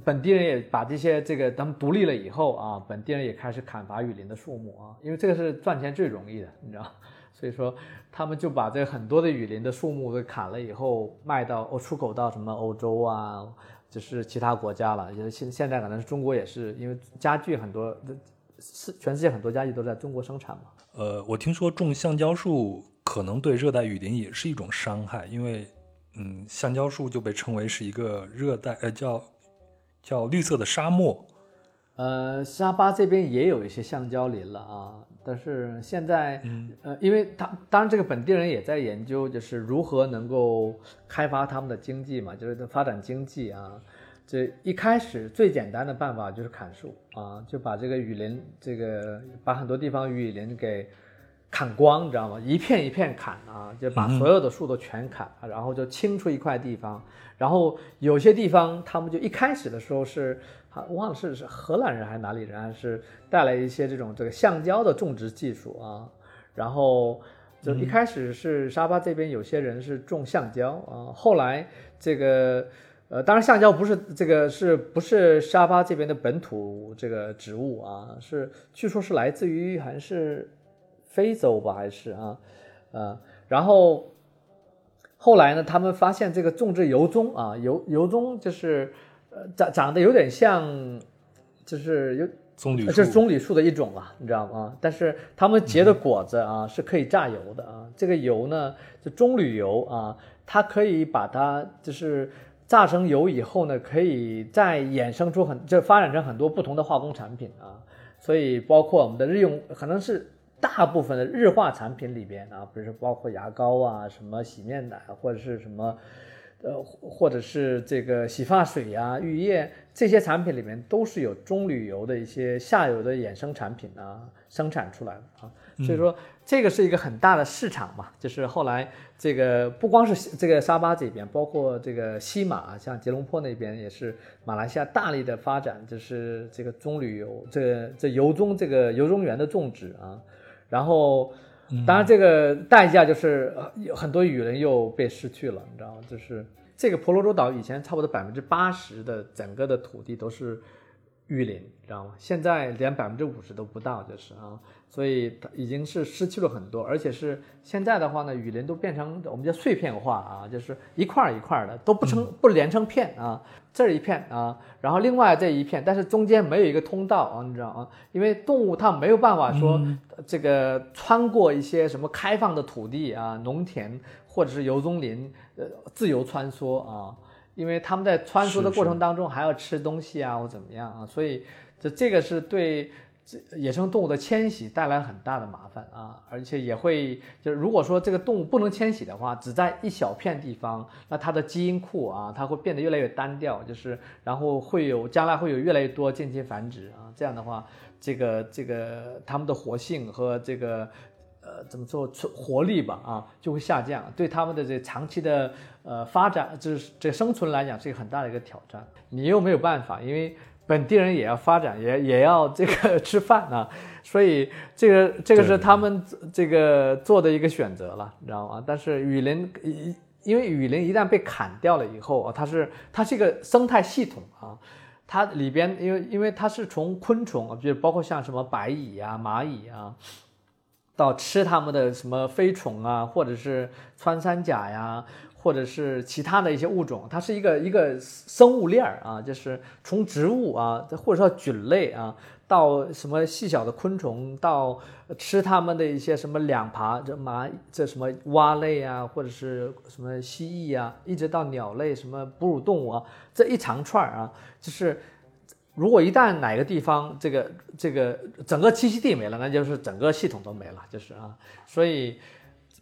本地人也把这些这个他们独立了以后啊，本地人也开始砍伐雨林的树木啊，因为这个是赚钱最容易的，你知道，所以说他们就把这很多的雨林的树木给砍了以后，卖到哦出口到什么欧洲啊，就是其他国家了。就是现现在可能是中国也是，因为家具很多，是全世界很多家具都在中国生产嘛。呃，我听说种橡胶树可能对热带雨林也是一种伤害，因为嗯，橡胶树就被称为是一个热带呃叫叫绿色的沙漠。呃，沙巴这边也有一些橡胶林了啊，但是现在，呃，因为他当然这个本地人也在研究，就是如何能够开发他们的经济嘛，就是发展经济啊。这一开始最简单的办法就是砍树啊，就把这个雨林，这个把很多地方雨林给砍光，你知道吗？一片一片砍啊，就把所有的树都全砍，然后就清出一块地方。然后有些地方他们就一开始的时候是，啊，忘了是是荷兰人还是哪里人，还是带来一些这种这个橡胶的种植技术啊。然后就一开始是沙巴这边有些人是种橡胶啊，后来这个。呃，当然，橡胶不是这个，是不是沙巴这边的本土这个植物啊？是，据说是来自于还是非洲吧，还是啊，呃，然后后来呢，他们发现这个种植油棕啊，油油棕就是呃长长得有点像，就是有棕榈树，这是棕榈树的一种嘛，你知道吗？但是它们结的果子啊、是可以榨油的啊，这个油呢，就棕榈油啊，它可以把它就是。榨成油以后呢，可以再衍生出很，就发展成很多不同的化工产品啊。所以包括我们的日用，可能是大部分的日化产品里边啊，比如说包括牙膏啊、什么洗面奶或者是什么，呃，或者是这个洗发水呀、浴液这些产品里面都是有棕榈油的一些下游的衍生产品啊生产出来的啊。所以说这个是一个很大的市场嘛，就是后来这个不光是这个沙巴这边，包括这个西马，像吉隆坡那边也是马来西亚大力的发展，就是这个棕榈油，这这油棕这个油棕园的种植啊，然后当然这个代价就是很多雨林又被失去了，你知道吗？就是这个婆罗洲岛以前差不多百分之八十的整个的土地都是雨林，知道吗？现在连百分之五十都不到，就是啊。所以它已经是失去了很多，而且是现在的话呢，雨林都变成我们叫碎片化啊，就是一块儿一块儿的，都不成不连成片啊，这儿一片啊，然后另外这一片，但是中间没有一个通道啊，你知道吗？因为动物它没有办法说这个穿过一些什么开放的土地啊、农田或者是油棕林，呃，自由穿梭啊，因为他们在穿梭的过程当中还要吃东西啊或怎么样啊，所以这这个是对。野生动物的迁徙带来很大的麻烦啊，而且也会就是如果说这个动物不能迁徙的话，只在一小片地方，那它的基因库啊，它会变得越来越单调，就是然后会有将来会有越来越多间接繁殖啊，这样的话，这个这个它们的活性和这个呃怎么说活力吧啊就会下降，对他们的这长期的呃发展就是这生存来讲是一个很大的一个挑战，你又没有办法，因为。本地人也要发展，也也要这个吃饭啊，所以这个这个是他们这个做的一个选择了，你知道吗？但是雨林一因为雨林一旦被砍掉了以后啊，它是它是一个生态系统啊，它里边因为因为它是从昆虫啊，就包括像什么白蚁啊、蚂蚁啊，到吃它们的什么飞虫啊，或者是穿山甲呀，或者是其他的一些物种，它是一个一个生物链儿啊，就是从植物啊，或者说菌类啊，到什么细小的昆虫，到吃它们的一些什么两爬这蚂这什么蛙类啊，或者是什么蜥蜴啊，一直到鸟类什么哺乳动物啊，这一长串儿啊，就是。如果一旦哪个地方这个这个整个栖息地没了，那就是整个系统都没了，就是啊，所以，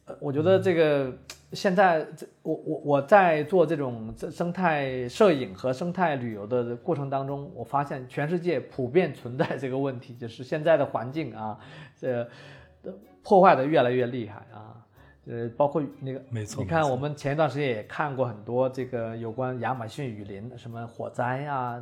呃我觉得这个现在这我我我在做这种这生态摄影和生态旅游的过程当中，我发现全世界普遍存在这个问题，就是现在的环境啊，这破坏的越来越厉害啊。呃，包括那个，没错你看，我们前一段时间也看过很多这个有关亚马逊雨林什么火灾啊，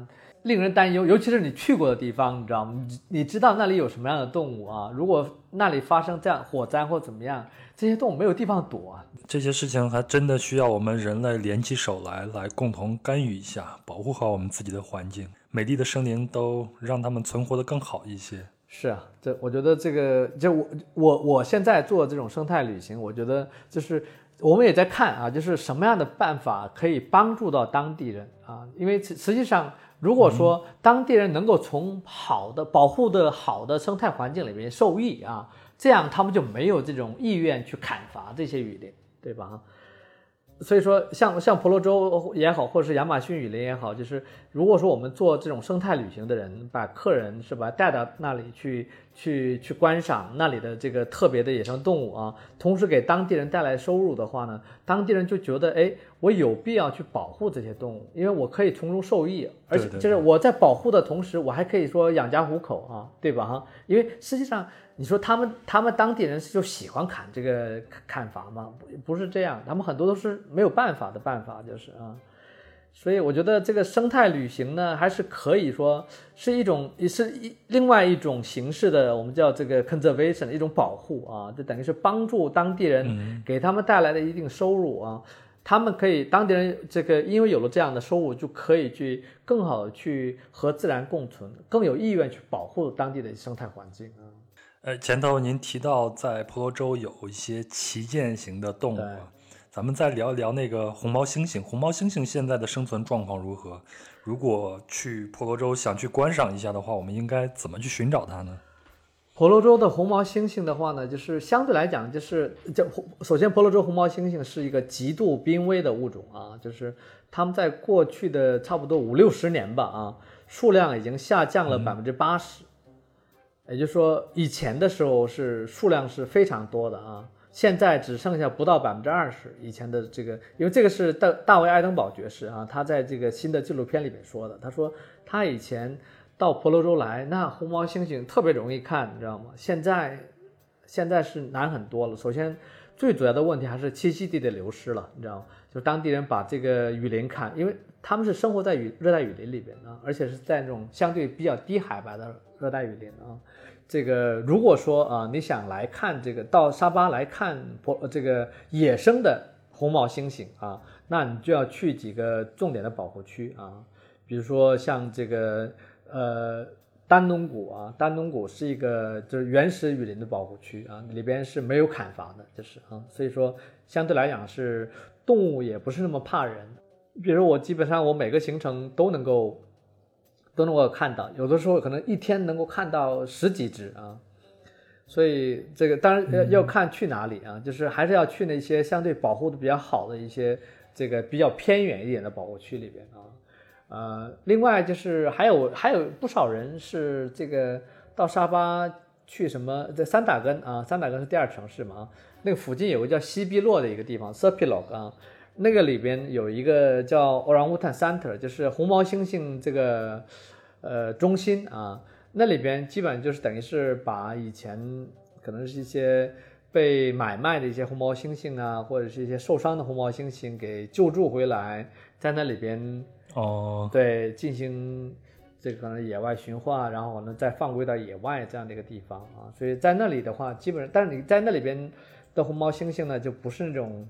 令人担忧。尤其是你去过的地方，你知道吗？你你知道那里有什么样的动物啊？如果那里发生这样火灾或怎么样，这些动物没有地方躲啊。这些事情还真的需要我们人类联起手来，来共同干预一下，保护好我们自己的环境，美丽的生灵都让它们存活得更好一些。是啊，这我觉得这个就我我我现在做这种生态旅行，我觉得就是我们也在看啊，就是什么样的办法可以帮助到当地人啊，因为实实际上，如果说当地人能够从好的保护的好的生态环境里面受益啊，这样他们就没有这种意愿去砍伐这些雨林，对吧？所以说像，像婆罗洲也好，或者是亚马逊雨林也好，就是如果说我们做这种生态旅行的人，把客人是吧带到那里去，去去观赏那里的这个特别的野生动物啊，同时给当地人带来收入的话呢，当地人就觉得，哎，我有必要去保护这些动物，因为我可以从中受益，而且就是我在保护的同时，我还可以说养家糊口啊，对吧？哈，因为实际上你说他们他们当地人就喜欢砍这个砍伐吗？不不是这样，他们很多都是没有办法的办法，就是啊。所以我觉得这个生态旅行呢，还是可以说是一种，也是一另外一种形式的，我们叫这个 conservation 一种保护啊，就等于是帮助当地人，给他们带来的一定收入啊，他们可以当地人这个因为有了这样的收入，就可以去更好的去和自然共存，更有意愿去保护当地的生态环境啊。呃，前头您提到在婆罗洲有一些旗舰型的动物啊，咱们再聊一聊那个红毛猩猩。红毛猩猩现在的生存状况如何？如果去婆罗洲想去观赏一下的话，我们应该怎么去寻找它呢？婆罗洲的红毛猩猩的话呢，就是相对来讲，就是这首先婆罗洲红毛猩猩是一个极度濒危的物种啊，就是它们在过去的差不多五六十年吧啊，数量已经下降了百分之八十，也就是说以前的时候是数量是非常多的啊，现在只剩下不到百分之二十。以前的这个，因为这个是大大卫爱登堡爵士啊，他在这个新的纪录片里面说的，他说他以前。到婆罗洲来，那红毛猩猩特别容易看，你知道吗？现在，现在是难很多了。首先，最主要的问题还是栖息地的流失了，你知道吗？就当地人把这个雨林砍，因为他们是生活在雨热带雨林里边啊，而且是在那种相对比较低海拔的热带雨林啊。这个如果说啊，你想来看这个到沙巴来看婆这个野生的红毛猩猩啊，那你就要去几个重点的保护区啊，比如说像这个。呃，丹东谷啊，丹东谷是一个就是原始雨林的保护区啊，里边是没有砍伐的，就是啊，所以说相对来讲是动物也不是那么怕人。比如我基本上我每个行程都能够都能够看到，有的时候可能一天能够看到十几只啊。所以这个当然要要看去哪里啊，就是还是要去那些相对保护的比较好的一些这个比较偏远一点的保护区里边啊。呃，另外就是还有还有不少人是这个到沙巴去什么在三打根啊，三打根是第二城市嘛，那个附近有个叫西比洛的一个地方 s e r p i l o g 啊，那个里边有一个叫 Orangutan Center，就是红毛猩猩这个呃中心啊，那里边基本就是等于是把以前可能是一些被买卖的一些红毛猩猩啊，或者是一些受伤的红毛猩猩给救助回来，在那里边。哦，对，进行这个可能野外驯化，然后呢再放归到野外这样的一个地方啊，所以在那里的话，基本上，但是你在那里边的红毛猩猩呢，就不是那种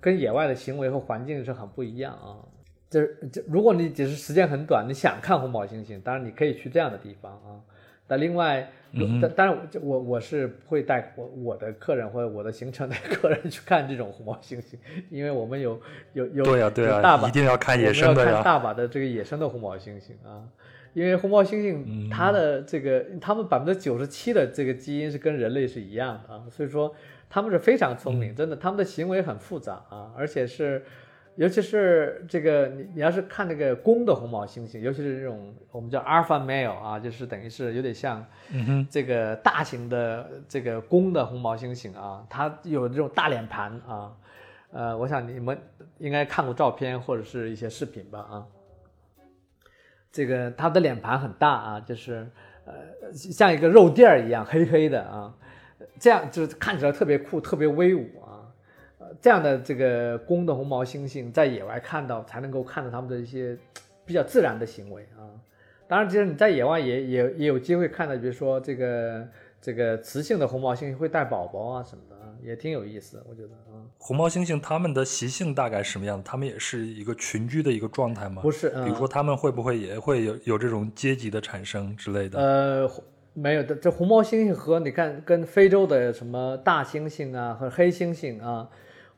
跟野外的行为和环境是很不一样啊。就是，就如果你只是时间很短，你想看红毛猩猩，当然你可以去这样的地方啊。但另外，但当然我我我是不会带我我的客人或者我的行程的 客人去看这种红毛猩猩，因为我们有有有对呀对呀，大把一定要看野生的呀，看大把的这个野生的红毛猩猩啊，因为红毛猩猩它的这个它们百分之九十七的这个基因是跟人类是一样的啊，所以说它们是非常聪明，真的，他们的行为很复杂啊，而且是。尤其是这个，你你要是看那个公的红毛猩猩，尤其是这种我们叫 alpha male 啊，就是等于是有点像这个大型的这个公的红毛猩猩啊，它有这种大脸盘啊，呃，我想你们应该看过照片或者是一些视频吧啊，这个它的脸盘很大啊，就是呃像一个肉垫儿一样黑黑的啊，这样就是看起来特别酷，特别威武啊。这样的这个公的红毛猩猩在野外看到，才能够看到它们的一些比较自然的行为啊。当然，其实你在野外也也也有机会看到，比如说这个这个雌性的红毛猩猩会带宝宝啊什么的啊，也挺有意思，我觉得啊。红毛猩猩它们的习性大概什么样子？它们也是一个群居的一个状态吗？不是，比如说它们会不会也会有有这种阶级的产生之类的？呃，没有的。这红毛猩猩和你看跟非洲的什么大猩猩啊和黑猩猩啊。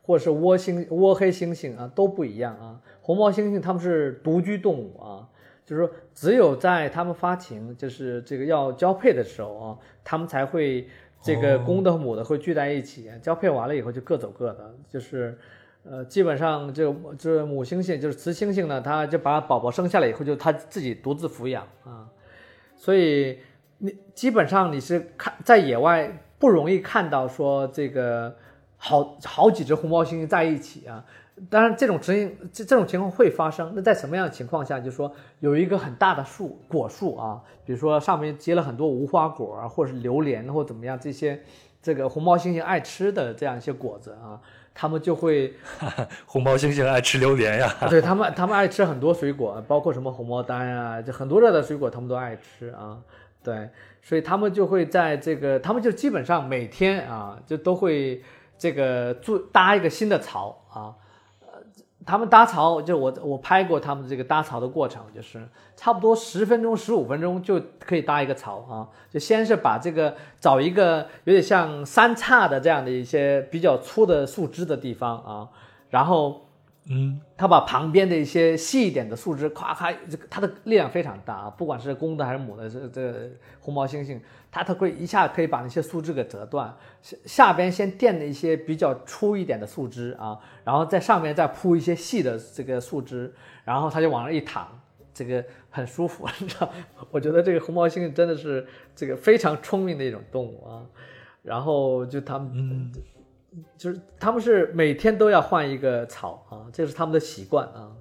或者是倭猩、倭黑猩猩啊都不一样啊，红毛猩猩它们是独居动物啊，就是说只有在它们发情，就是这个要交配的时候啊，它们才会这个公的和母的会聚在一起，交配完了以后就各走各的，就是呃基本上就这母猩猩就是雌猩猩呢，它就把宝宝生下来以后就它自己独自抚养啊，所以你基本上你是看在野外不容易看到说这个。好好几只红毛猩猩在一起啊，当然这种情形这这种情况会发生。那在什么样的情况下？就是说有一个很大的树果树啊，比如说上面结了很多无花果啊，或者是榴莲或怎么样这些，这个红毛猩猩爱吃的这样一些果子啊，他们就会。红毛猩猩爱吃榴莲呀？对他们，他们爱吃很多水果，包括什么红毛丹啊，就很多热带水果他们都爱吃啊。对，所以他们就会在这个，他们就基本上每天啊，就都会。这个筑搭一个新的槽啊，呃，他们搭槽就我我拍过他们这个搭槽的过程，就是差不多十分钟十五分钟就可以搭一个槽啊，就先是把这个找一个有点像三叉的这样的一些比较粗的树枝的地方啊，然后。嗯，他把旁边的一些细一点的树枝，咵咵，这个它的力量非常大啊，不管是公的还是母的，这这红毛猩猩，它它会一下可以把那些树枝给折断，下下边先垫的一些比较粗一点的树枝啊，然后在上面再铺一些细的这个树枝，然后它就往那一躺，这个很舒服，你知道？我觉得这个红毛猩猩真的是这个非常聪明的一种动物啊，然后就它们。就是他们是每天都要换一个草啊，这是他们的习惯啊。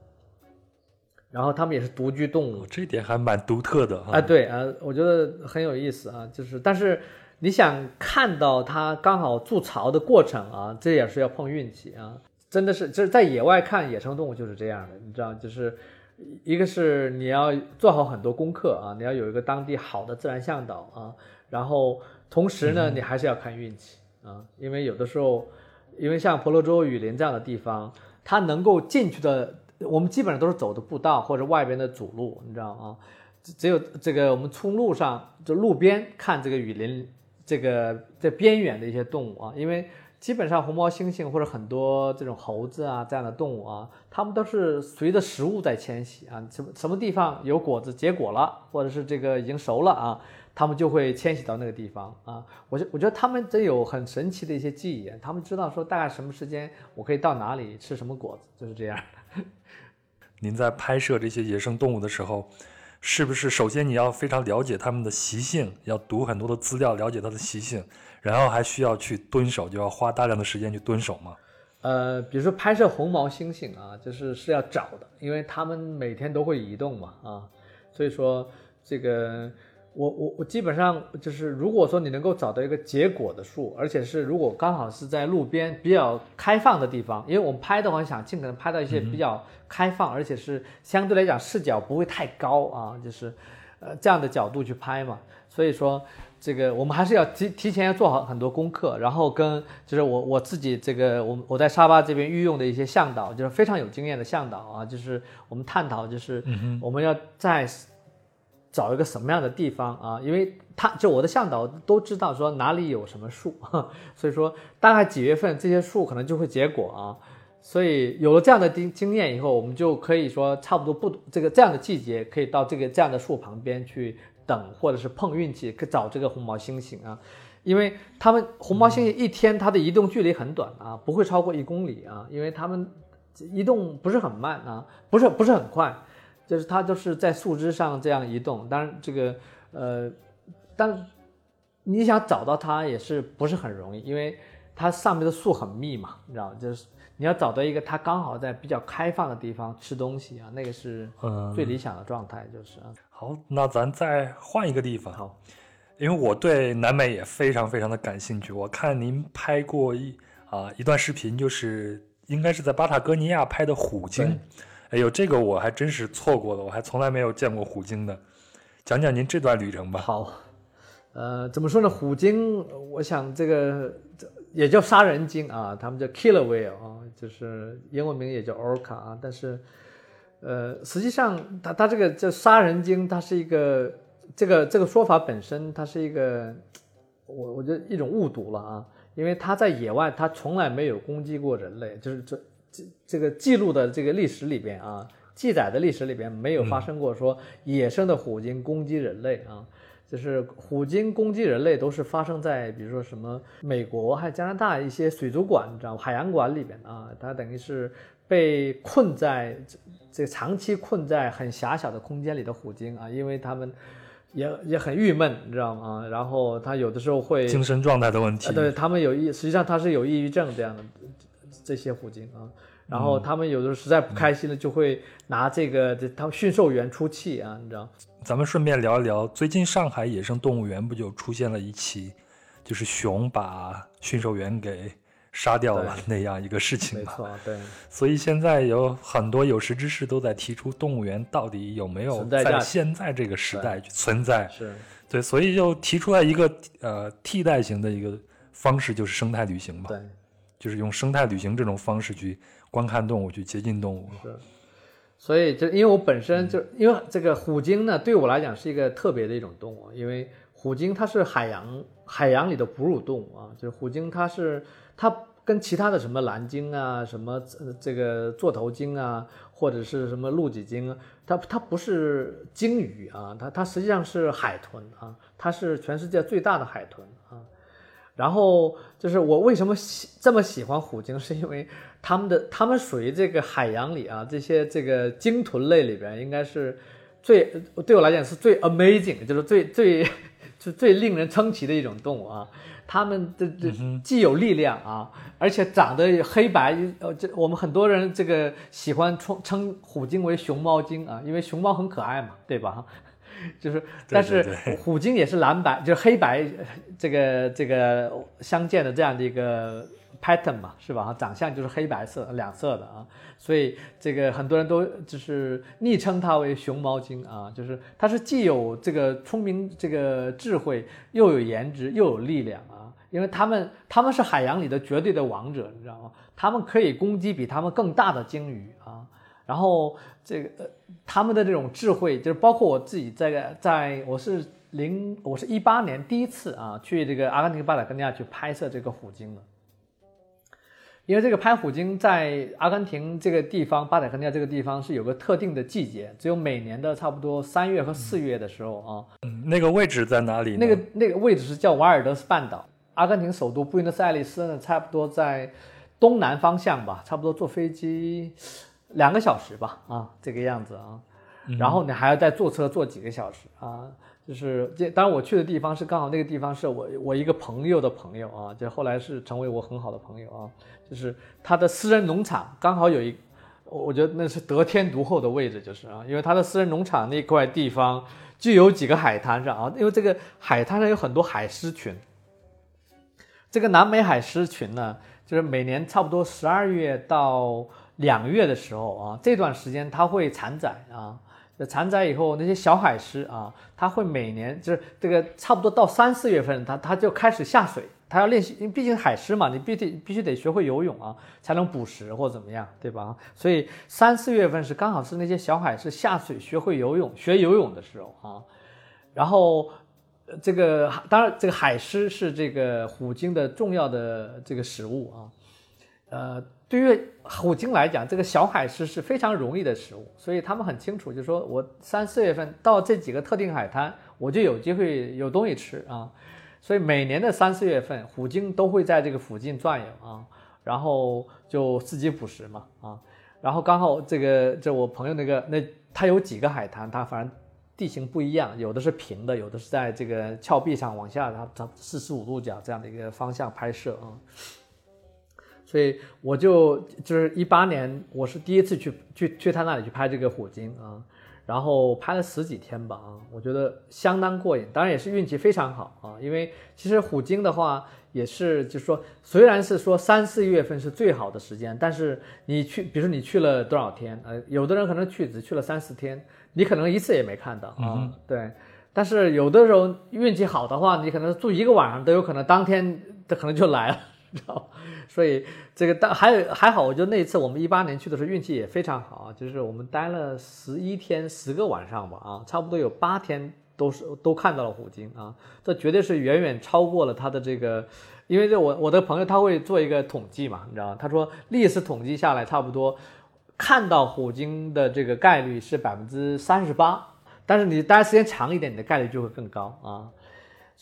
然后他们也是独居动物，这一点还蛮独特的啊。对啊，我觉得很有意思啊。就是，但是你想看到它刚好筑巢的过程啊，这也是要碰运气啊。真的是，就是在野外看野生动物就是这样的，你知道，就是一个是你要做好很多功课啊，你要有一个当地好的自然向导啊，然后同时呢，你还是要看运气。啊，因为有的时候，因为像婆罗洲雨林这样的地方，它能够进去的，我们基本上都是走的步道或者外边的主路，你知道吗？只有这个我们从路上就路边看这个雨林，这个在边缘的一些动物啊，因为基本上红毛猩猩或者很多这种猴子啊这样的动物啊，它们都是随着食物在迁徙啊，什么什么地方有果子结果了，或者是这个已经熟了啊。他们就会迁徙到那个地方啊，我觉我觉得他们真有很神奇的一些记忆，他们知道说大概什么时间我可以到哪里吃什么果子，就是这样。您在拍摄这些野生动物的时候，是不是首先你要非常了解它们的习性，要读很多的资料了解它的习性，然后还需要去蹲守，就要花大量的时间去蹲守吗？呃，比如说拍摄红毛猩猩啊，就是是要找的，因为它们每天都会移动嘛啊，所以说这个。我我我基本上就是，如果说你能够找到一个结果的树，而且是如果刚好是在路边比较开放的地方，因为我们拍的话想尽可能拍到一些比较开放，而且是相对来讲视角不会太高啊，就是呃这样的角度去拍嘛。所以说这个我们还是要提提前要做好很多功课，然后跟就是我我自己这个我我在沙巴这边御用的一些向导，就是非常有经验的向导啊，就是我们探讨就是我们要在。找一个什么样的地方啊？因为他就我的向导都知道说哪里有什么树，所以说大概几月份这些树可能就会结果啊。所以有了这样的经经验以后，我们就可以说差不多不这个这样的季节可以到这个这样的树旁边去等，或者是碰运气可找这个红毛猩猩啊。因为他们红毛猩猩一天它的移动距离很短啊，不会超过一公里啊，因为它们移动不是很慢啊，不是不是很快，就是它都是在树枝上这样移动。当然这个呃，但你想找到它也是不是很容易，因为它上面的树很密嘛，你知道，就是你要找到一个它刚好在比较开放的地方吃东西啊，那个是最理想的状态，就是啊。好，那咱再换一个地方。好。因为我对南美也非常非常的感兴趣，我看您拍过一啊一段视频，就是应该是在巴塔哥尼亚拍的虎鲸，哎呦，这个我还真是错过了，我还从来没有见过虎鲸的，讲讲您这段旅程吧。好，呃，怎么说呢？虎鲸，我想这个也叫杀人鲸啊，他们叫 killer whale 啊，就是英文名也叫 orca 啊，但是呃，实际上它它这个叫杀人鲸，它是一个。这个这个说法本身，它是一个，我我觉得一种误读了啊，因为它在野外，它从来没有攻击过人类，就是这这这个记录的这个历史里边啊，记载的历史里边没有发生过说野生的虎鲸攻击人类啊，就是虎鲸攻击人类都是发生在比如说什么美国还有加拿大一些水族馆，你知道海洋馆里边啊，它等于是被困在这这长期困在很狭小的空间里的虎鲸啊，因为他们。也也很郁闷，你知道吗？然后他有的时候会精神状态的问题，对他们有抑，实际上他是有抑郁症这样的这些虎鲸啊。然后他们有的时候实在不开心了，就会拿这个这他们驯兽员出气啊，你知道。咱们顺便聊一聊，最近上海野生动物园不就出现了一起，就是熊把驯兽员给。杀掉了那样一个事情嘛？没错，对。所以现在有很多有识之士都在提出，动物园到底有没有在现在这个时代存在？是对，所以就提出来一个呃替代型的一个方式，就是生态旅行嘛。对，就是用生态旅行这种方式去观看动物，去接近动物。是。所以就因为我本身就因为这个虎鲸呢，对我来讲是一个特别的一种动物，因为虎鲸它是海洋海洋里的哺乳动物啊，就是虎鲸它是。它跟其他的什么蓝鲸啊，什么这个座头鲸啊，或者是什么露脊鲸啊，它它不是鲸鱼啊，它它实际上是海豚啊，它是全世界最大的海豚啊。然后就是我为什么喜这么喜欢虎鲸，是因为它们的它们属于这个海洋里啊，这些这个鲸豚类里边，应该是最对我来讲是最 amazing，就是最最就最令人称奇的一种动物啊。它们的这既有力量啊，而且长得黑白，呃，这我们很多人这个喜欢称称虎鲸为熊猫鲸啊，因为熊猫很可爱嘛，对吧？就是，但是虎鲸也是蓝白，就是黑白这个这个相间的这样的一个 pattern 嘛，是吧？长相就是黑白色两色的啊，所以这个很多人都就是昵称它为熊猫鲸啊，就是它是既有这个聪明这个智慧，又有颜值，又有力量啊。因为他们他们是海洋里的绝对的王者，你知道吗？他们可以攻击比他们更大的鲸鱼啊。然后这个呃，他们的这种智慧，就是包括我自己在在我是零我是一八年第一次啊去这个阿根廷巴塔哥尼亚去拍摄这个虎鲸的。因为这个拍虎鲸在阿根廷这个地方巴塔哥尼亚这个地方是有个特定的季节，只有每年的差不多三月和四月的时候啊。嗯，那个位置在哪里？那个那个位置是叫瓦尔德斯半岛。阿根廷首都布宜诺斯艾利斯呢，差不多在东南方向吧，差不多坐飞机两个小时吧，啊，这个样子啊，然后你还要再坐车坐几个小时啊，就是这当然我去的地方是刚好那个地方是我我一个朋友的朋友啊，就后来是成为我很好的朋友啊，就是他的私人农场刚好有一，我觉得那是得天独厚的位置，就是啊，因为他的私人农场那块地方就有几个海滩上啊，因为这个海滩上有很多海狮群。这个南美海狮群呢，就是每年差不多十二月到两个月的时候啊，这段时间它会产崽啊。产崽以后，那些小海狮啊，它会每年就是这个差不多到三四月份，它它就开始下水，它要练习，因为毕竟海狮嘛，你必须必须得学会游泳啊，才能捕食或怎么样，对吧？所以三四月份是刚好是那些小海狮下水学会游泳、学游泳的时候啊。然后这个当然这个海狮是这个虎鲸的重要的这个食物啊，呃，对于虎鲸来讲，这个小海狮是非常容易的食物，所以他们很清楚，就说我三四月份到这几个特定海滩，我就有机会有东西吃啊。所以每年的三四月份，虎鲸都会在这个附近转悠啊，然后就伺机捕食嘛啊。然后刚好这个这我朋友那个那他有几个海滩，他反正地形不一样，有的是平的，有的是在这个峭壁上往下，它它四十五度角这样的一个方向拍摄啊。所以我就就是一八年，我是第一次去去去他那里去拍这个虎鲸啊，然后拍了十几天吧啊，我觉得相当过瘾，当然也是运气非常好啊，因为其实虎鲸的话也是就是说，虽然是说三四月份是最好的时间，但是你去，比如说你去了多少天，呃，有的人可能去只去了三四天，你可能一次也没看到啊，对，但是有的时候运气好的话，你可能住一个晚上都有可能当天这可能就来了，知道。所以这个但还有还好，我觉得那一次我们一八年去的时候运气也非常好啊，就是我们待了十一天十个晚上吧啊，差不多有八天都是都看到了虎鲸啊，这绝对是远远超过了他的这个，因为这我我的朋友他会做一个统计嘛，你知道吗？他说历史统计下来差不多看到虎鲸的这个概率是百分之三十八，但是你待时间长一点，你的概率就会更高啊。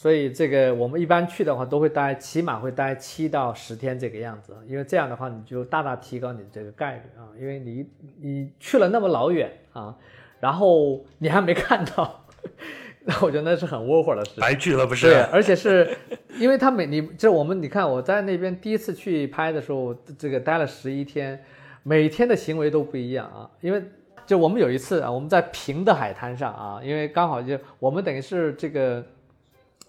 所以这个我们一般去的话，都会待起码会待七到十天这个样子，因为这样的话你就大大提高你的这个概率啊，因为你你去了那么老远啊，然后你还没看到，那我觉得那是很窝火的事，白去了不是？对，而且是因为他每你就是我们你看我在那边第一次去拍的时候，这个待了十一天，每天的行为都不一样啊，因为就我们有一次啊，我们在平的海滩上啊，因为刚好就我们等于是这个。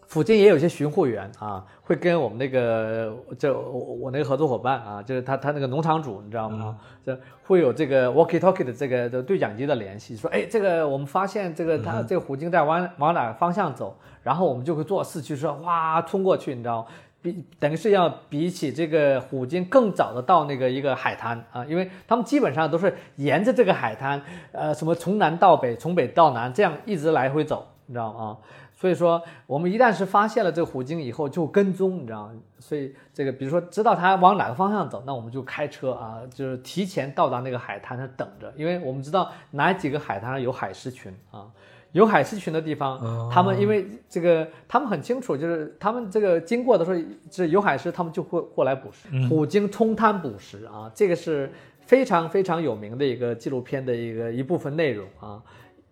附近也有一些巡护员啊，会跟我们那个就我我那个合作伙伴啊，就是他他那个农场主，你知道吗？这会有这个 walkie talkie 的这个的对讲机的联系，说哎，这个我们发现这个他这个虎鲸在往往哪个方向走，然后我们就会坐四驱车哇冲过去，你知道吗，比等于是要比起这个虎鲸更早的到那个一个海滩啊，因为他们基本上都是沿着这个海滩，呃，什么从南到北，从北到南这样一直来回走，你知道吗？所以说，我们一旦是发现了这个虎鲸以后，就跟踪，你知道吗？所以这个，比如说知道它往哪个方向走，那我们就开车啊，就是提前到达那个海滩上等着，因为我们知道哪几个海滩上有海狮群啊，有海狮群的地方，他们因为这个，他们很清楚，就是他们这个经过的时候，是有海狮，他们就会过来捕食。虎鲸冲滩捕食啊，这个是非常非常有名的一个纪录片的一个一部分内容啊。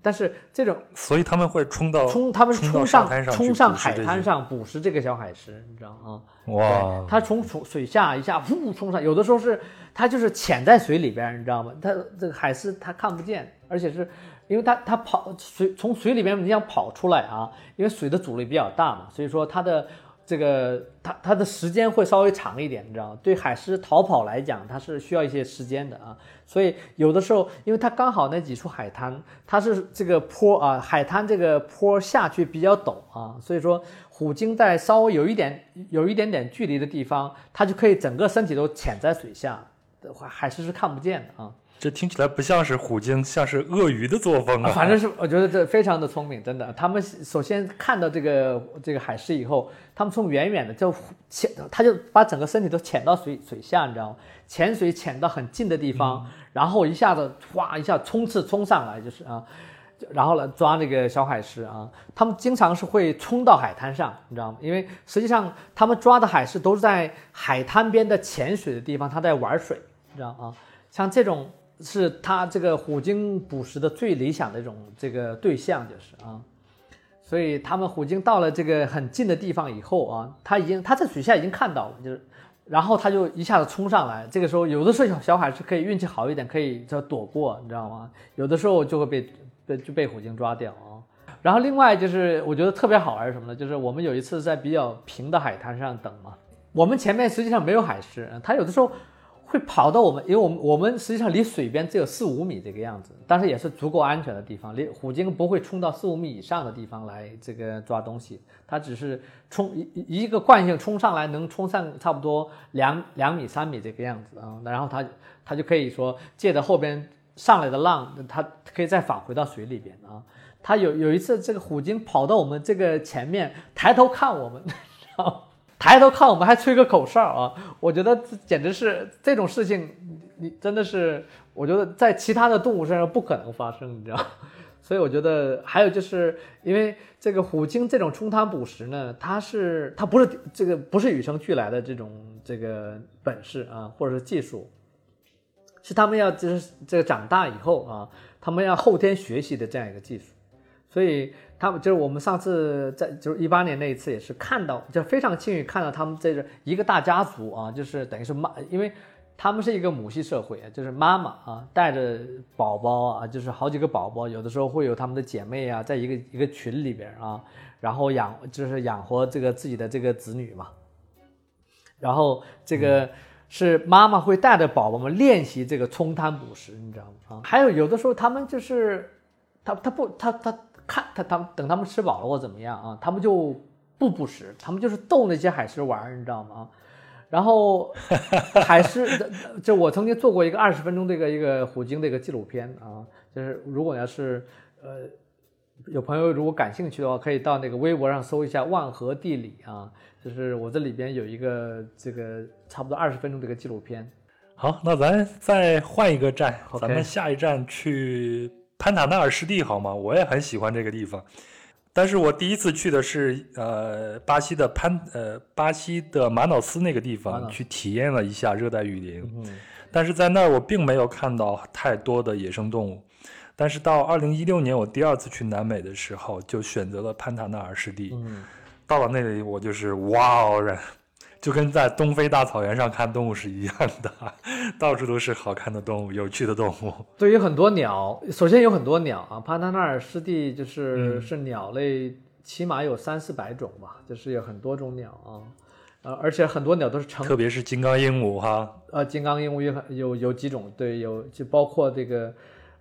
但是这种，所以他们会冲到冲，他们是冲上冲上海滩上捕食这个小海狮，你知道吗？哇！它从从水下一下呼冲上，有的时候是它就是潜在水里边，你知道吗？它这个海狮它看不见，而且是因为它它跑水从水里边你想跑出来啊，因为水的阻力比较大嘛，所以说它的。这个它它的时间会稍微长一点，你知道吗？对海狮逃跑来讲，它是需要一些时间的啊。所以有的时候，因为它刚好那几处海滩，它是这个坡啊，海滩这个坡下去比较陡啊，所以说虎鲸在稍微有一点有一点点距离的地方，它就可以整个身体都潜在水下，海海狮是看不见的啊。这听起来不像是虎鲸，像是鳄鱼的作风啊！反正是我觉得这非常的聪明，真的。他们首先看到这个这个海狮以后，他们从远远的就潜，他就把整个身体都潜到水水下，你知道吗？潜水潜到很近的地方，然后一下子哗一下冲刺冲上来，就是啊，然后呢抓那个小海狮啊。他们经常是会冲到海滩上，你知道吗？因为实际上他们抓的海狮都是在海滩边的潜水的地方，他在玩水，你知道啊？像这种。是它这个虎鲸捕食的最理想的一种这个对象，就是啊，所以他们虎鲸到了这个很近的地方以后啊，它已经它在水下已经看到了，就是，然后它就一下子冲上来。这个时候有的时候小小海是可以运气好一点，可以就躲过，你知道吗？有的时候就会被被就被虎鲸抓掉啊。然后另外就是我觉得特别好玩是什么呢？就是我们有一次在比较平的海滩上等嘛，我们前面实际上没有海狮，它有的时候。会跑到我们，因为我们我们实际上离水边只有四五米这个样子，但是也是足够安全的地方。离虎鲸不会冲到四五米以上的地方来这个抓东西，它只是冲一一个惯性冲上来，能冲上差不多两两米三米这个样子啊，然后它它就可以说借着后边上来的浪，它可以再返回到水里边啊。它有有一次这个虎鲸跑到我们这个前面，抬头看我们，然后抬头看我们还吹个口哨啊！我觉得这简直是这种事情，你真的是，我觉得在其他的动物身上不可能发生，你知道。所以我觉得还有就是因为这个虎鲸这种冲滩捕食呢，它是它不是这个不是与生俱来的这种这个本事啊，或者是技术，是他们要就是这个长大以后啊，他们要后天学习的这样一个技术。所以他们就是我们上次在就是一八年那一次也是看到，就非常幸运看到他们这个一个大家族啊，就是等于是妈，因为。他们是一个母系社会，就是妈妈啊带着宝宝啊，就是好几个宝宝，有的时候会有他们的姐妹啊，在一个一个群里边啊，然后养就是养活这个自己的这个子女嘛。然后这个是妈妈会带着宝宝们练习这个冲滩捕食，你知道吗？啊，还有有的时候他们就是他他不他他看他他们等他们吃饱了或怎么样啊，他们就不捕食，他们就是逗那些海狮玩，你知道吗？然后 海狮，这我曾经做过一个二十分钟这个一个虎鲸的一个纪录片啊，就是如果要是呃有朋友如果感兴趣的话，可以到那个微博上搜一下万和地理啊，就是我这里边有一个这个差不多二十分钟的一个纪录片。好，那咱再换一个站，咱们下一站去潘塔纳尔湿地好吗？我也很喜欢这个地方。但是我第一次去的是呃巴西的潘呃巴西的马瑙斯那个地方去体验了一下热带雨林，但是在那儿我并没有看到太多的野生动物。但是到二零一六年我第二次去南美的时候，就选择了潘塔纳尔湿地。到了那里我就是哇哦然。就跟在东非大草原上看动物是一样的，到处都是好看的动物、有趣的动物。对于很多鸟，首先有很多鸟啊，潘塔纳尔湿地就是是鸟类，起码有三四百种吧，就是有很多种鸟啊，呃，而且很多鸟都是成，特别是金刚鹦鹉哈，呃，金刚鹦鹉有有有几种，对，有就包括这个。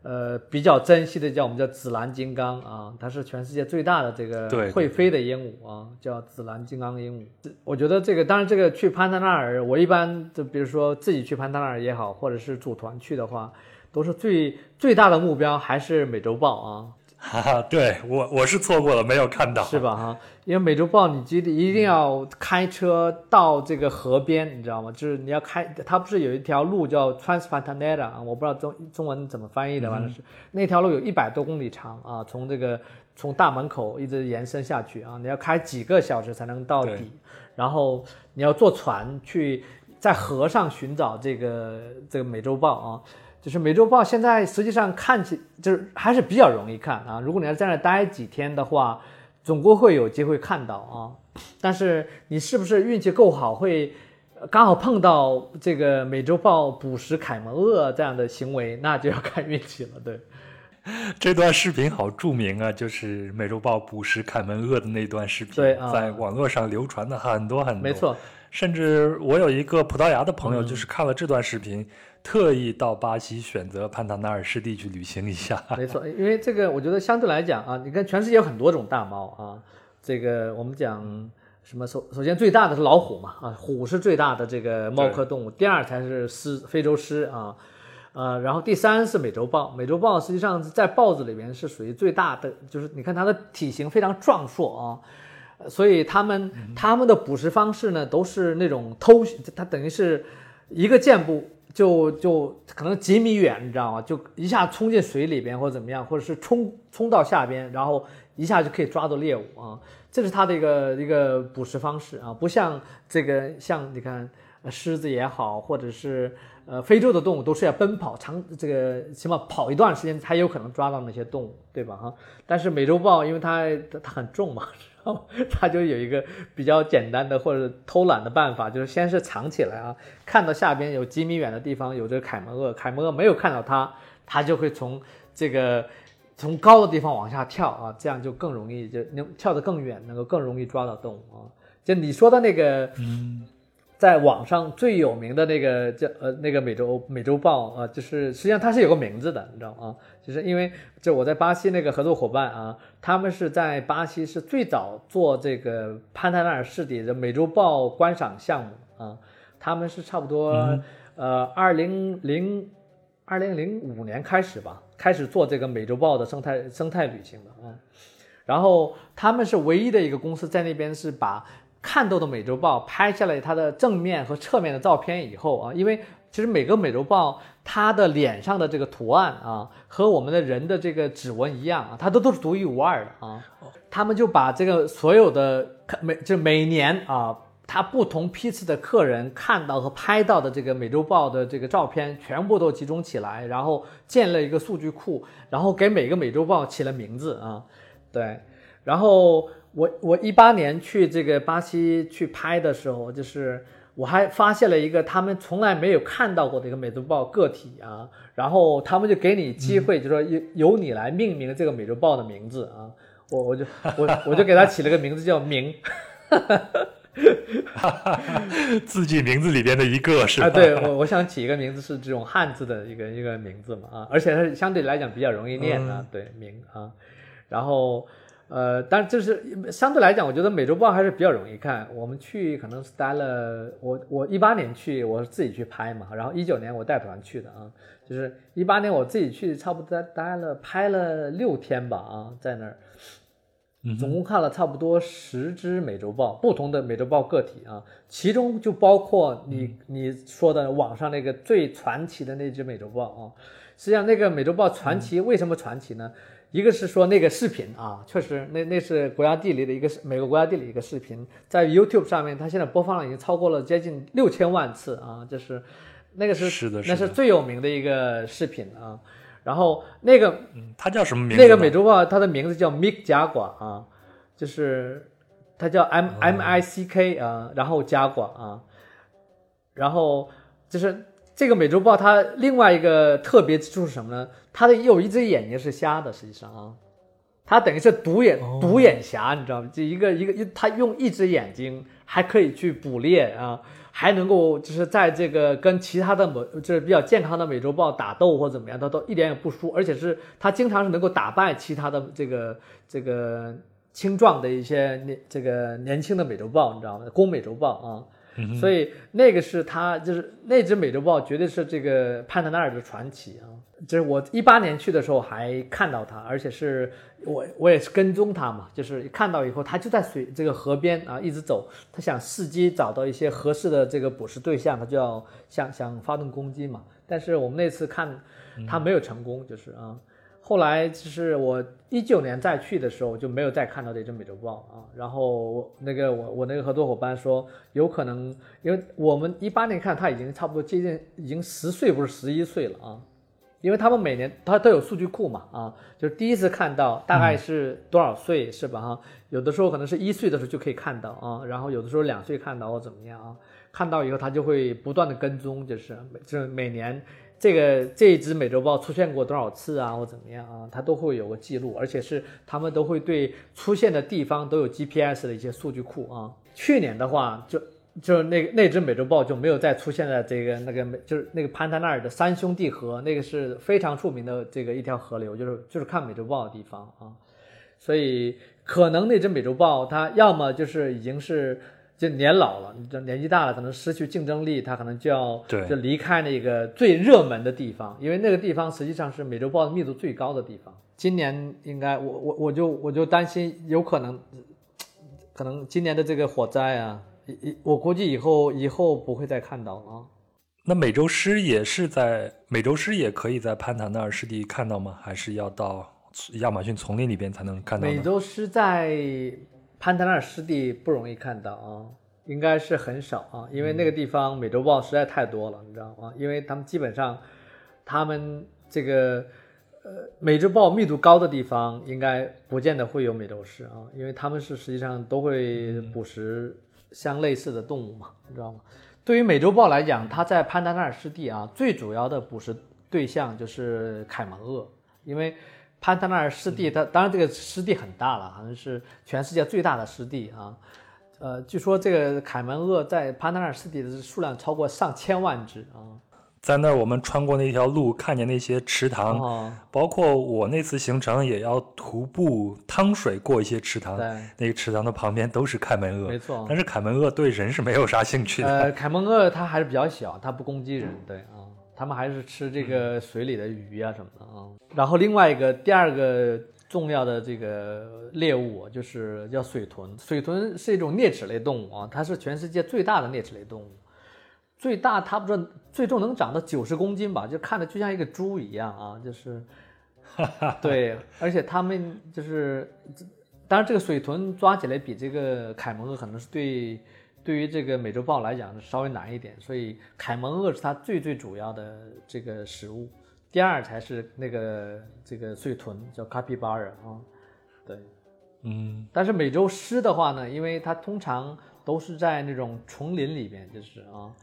呃，比较珍惜的叫我们叫紫蓝金刚啊，它是全世界最大的这个会飞的鹦鹉啊，叫紫蓝金刚鹦鹉。我觉得这个，当然这个去潘塔纳尔，我一般就比如说自己去潘塔纳尔也好，或者是组团去的话，都是最最大的目标还是美洲豹啊。哈哈，对我我是错过了，没有看到，是吧？哈，因为美洲豹你记得一定要开车到这个河边，你知道吗？就是你要开，它不是有一条路叫 Transpantanera 啊？我不知道中中文怎么翻译的，反正是那条路有一百多公里长啊，从这个从大门口一直延伸下去啊，你要开几个小时才能到底，然后你要坐船去在河上寻找这个这个美洲豹啊。就是美洲豹现在实际上看起就是还是比较容易看啊。如果你要在那待几天的话，总归会有机会看到啊。但是你是不是运气够好，会刚好碰到这个美洲豹捕食凯门鳄这样的行为，那就要看运气了。对，这段视频好著名啊，就是美洲豹捕食凯门鳄的那段视频，对，在网络上流传的很多很多。没错，甚至我有一个葡萄牙的朋友，就是看了这段视频。特意到巴西选择潘塔纳尔湿地去旅行一下，没错，因为这个我觉得相对来讲啊，你看全世界有很多种大猫啊，这个我们讲什么首首先最大的是老虎嘛啊，虎是最大的这个猫科动物，第二才是狮，非洲狮啊，呃，然后第三是美洲豹，美洲豹实际上在豹子里面是属于最大的，就是你看它的体型非常壮硕啊，所以它们它们的捕食方式呢都是那种偷，它等于是一个箭步。就就可能几米远，你知道吗？就一下冲进水里边，或者怎么样，或者是冲冲到下边，然后一下就可以抓到猎物啊！这是它的一个一个捕食方式啊，不像这个像你看狮子也好，或者是呃非洲的动物都是要奔跑长这个起码跑一段时间才有可能抓到那些动物，对吧？哈，但是美洲豹因为它它很重嘛。然后它就有一个比较简单的或者偷懒的办法，就是先是藏起来啊，看到下边有几米远的地方有这个凯门鳄，凯门鳄没有看到它，它就会从这个从高的地方往下跳啊，这样就更容易就能跳得更远，能够更容易抓到动物啊。就你说的那个，嗯。在网上最有名的那个叫呃那个美洲美洲豹啊，就是实际上它是有个名字的，你知道吗？就是因为就我在巴西那个合作伙伴啊，他们是在巴西是最早做这个潘塔纳尔湿地的美洲豹观赏项目啊，他们是差不多呃二零零二零零五年开始吧，开始做这个美洲豹的生态生态旅行的啊。然后他们是唯一的一个公司在那边是把看到的美洲豹拍下来它的正面和侧面的照片以后啊，因为其实每个美洲豹它的脸上的这个图案啊，和我们的人的这个指纹一样啊，它都都是独一无二的啊。他们就把这个所有的每就每年啊。他不同批次的客人看到和拍到的这个美洲豹的这个照片，全部都集中起来，然后建了一个数据库，然后给每个美洲豹起了名字啊，对。然后我我一八年去这个巴西去拍的时候，就是我还发现了一个他们从来没有看到过的一个美洲豹个体啊，然后他们就给你机会，就说由由你来命名这个美洲豹的名字啊，我我就我我就给它起了个名字叫明。自己名字里边的一个是吧？啊，对我我想起一个名字是这种汉字的一个一个名字嘛啊，而且它相对来讲比较容易念啊，对名啊，然后呃，但就是相对来讲，我觉得美洲豹还是比较容易看。我们去可能是待了，我我一八年去我是自己去拍嘛，然后一九年我带团去的啊，就是一八年我自己去差不多待待了拍了六天吧啊，在那儿。总共看了差不多十只美洲豹，不同的美洲豹个体啊，其中就包括你你说的网上那个最传奇的那只美洲豹啊。实际上，那个美洲豹传奇为什么传奇呢？一个是说那个视频啊，确实那那是国家地理的一个美国国家地理一个视频，在 YouTube 上面，它现在播放量已经超过了接近六千万次啊，就是那个是是的，那是最有名的一个视频啊。然后那个嗯，它叫什么名字？那个美洲豹，它的名字叫 Mick 加瓜啊，就是它叫 M M I C K 啊，然后加瓜啊，然后就是这个美洲豹，它另外一个特别之处是什么呢？它的有一只眼睛是瞎的，实际上啊，它等于是独眼独眼侠，你知道吗？就一个一个，它用一只眼睛还可以去捕猎啊。还能够就是在这个跟其他的美就是比较健康的美洲豹打斗或怎么样，它都一点也不输，而且是它经常是能够打败其他的这个这个青壮的一些年这个年轻的美洲豹，你知道吗？公美洲豹啊。所以那个是他，就是那只美洲豹，绝对是这个潘德纳尔的传奇啊！就是我一八年去的时候还看到它，而且是我我也是跟踪它嘛，就是看到以后，它就在水这个河边啊一直走，它想伺机找到一些合适的这个捕食对象，它就要想想发动攻击嘛。但是我们那次看它没有成功，就是啊。后来就是我一九年再去的时候就没有再看到这只美洲豹啊，然后那个我我那个合作伙伴说有可能，因为我们一八年看它已经差不多接近已经十岁不是十一岁了啊，因为他们每年它都有数据库嘛啊，就是第一次看到大概是多少岁是吧哈，有的时候可能是一岁的时候就可以看到啊，然后有的时候两岁看到或怎么样啊，看到以后它就会不断的跟踪，就是就是每年。这个这一只美洲豹出现过多少次啊，或怎么样啊？它都会有个记录，而且是他们都会对出现的地方都有 GPS 的一些数据库啊。去年的话，就就那那只美洲豹就没有再出现在这个那个美，就是那个潘塔纳尔的三兄弟河，那个是非常出名的这个一条河流，就是就是看美洲豹的地方啊。所以可能那只美洲豹它要么就是已经是。就年老了，你这年纪大了，可能失去竞争力，他可能就要就离开那个最热门的地方，因为那个地方实际上是美洲豹的密度最高的地方。今年应该，我我我就我就担心有可能，可能今年的这个火灾啊，以我估计以后以后不会再看到啊。那美洲狮也是在美洲狮也可以在潘塔纳尔湿地看到吗？还是要到亚马逊丛林里边才能看到？美洲狮在。潘塔纳尔湿地不容易看到啊，应该是很少啊，因为那个地方美洲豹实在太多了，你知道吗？因为他们基本上，他们这个呃美洲豹密度高的地方，应该不见得会有美洲狮啊，因为他们是实际上都会捕食相类似的动物嘛，你知道吗？对于美洲豹来讲，它在潘塔纳尔湿地啊，最主要的捕食对象就是凯门鳄，因为。潘塔纳尔湿地，它当然这个湿地很大了，好像是全世界最大的湿地啊。呃，据说这个凯门鳄在潘塔纳尔湿地的数量超过上千万只啊。在那儿，我们穿过那条路，看见那些池塘，包括我那次行程也要徒步趟水过一些池塘。对，那个池塘的旁边都是凯门鳄，没错。但是凯门鳄对人是没有啥兴趣的。呃，凯门鳄它还是比较小，它不攻击人，对啊。他们还是吃这个水里的鱼啊什么的啊。然后另外一个第二个重要的这个猎物就是叫水豚，水豚是一种啮齿类动物啊，它是全世界最大的啮齿类动物，最大它不是最重能长到九十公斤吧，就看着就像一个猪一样啊，就是，对，而且它们就是，当然这个水豚抓起来比这个凯蒙鳄可能是对。对于这个美洲豹来讲稍微难一点，所以凯门鳄是它最最主要的这个食物，第二才是那个这个碎豚叫卡皮巴尔啊，对，嗯。但是美洲狮的话呢，因为它通常都是在那种丛林里边，就是啊，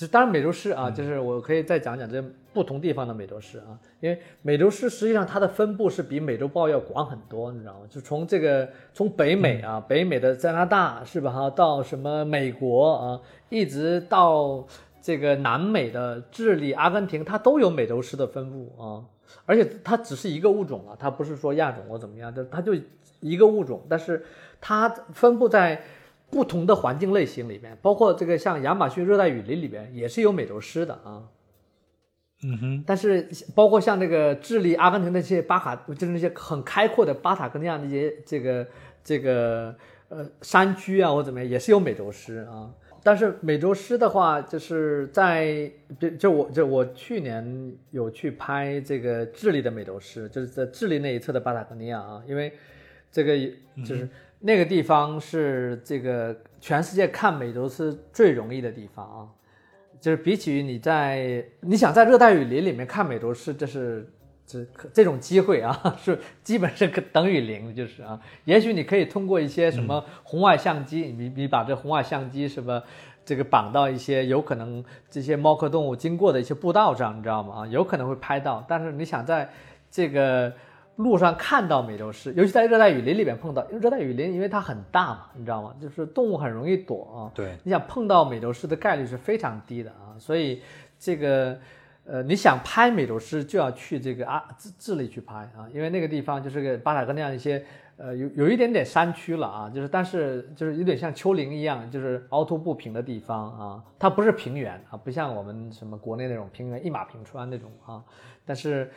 就当然美洲狮啊，就是我可以再讲讲这不同地方的美洲狮啊，因为美洲狮实际上它的分布是比美洲豹要广很多，你知道吗？就从这个从北美啊，北美的加拿大是吧哈，到什么美国啊，一直到这个南美的智利、阿根廷，它都有美洲狮的分布啊。而且它只是一个物种啊，它不是说亚种或怎么样的，它就一个物种，但是它分布在不同的环境类型里面，包括这个像亚马逊热带雨林里面也是有美洲狮的啊。嗯哼，但是包括像这个智利、阿根廷那些巴卡，就是那些很开阔的巴塔哥尼亚那些这个这个呃山区啊或怎么样，也是有美洲狮啊。但是美洲狮的话，就是在就就我就我去年有去拍这个智利的美洲狮，就是在智利那一侧的巴塔哥尼亚啊，因为这个就是那个地方是这个全世界看美洲狮最容易的地方啊。就是比起于你在你想在热带雨林里面看美洲狮，这是这这种机会啊，是基本是可等于零，就是啊。也许你可以通过一些什么红外相机，你你把这红外相机什么这个绑到一些有可能这些猫科动物经过的一些步道上，你知道吗？啊，有可能会拍到。但是你想在这个路上看到美洲狮，尤其在热带雨林里面碰到，因为热带雨林因为它很大嘛，你知道吗？就是动物很容易躲啊。对，你想碰到美洲狮的概率是非常低的啊，所以这个呃，你想拍美洲狮就要去这个啊智智利去拍啊，因为那个地方就是个巴塔哥那样一些呃有有一点点山区了啊，就是但是就是有点像丘陵一样，就是凹凸不平的地方啊，它不是平原啊，不像我们什么国内那种平原一马平川那种啊，但是。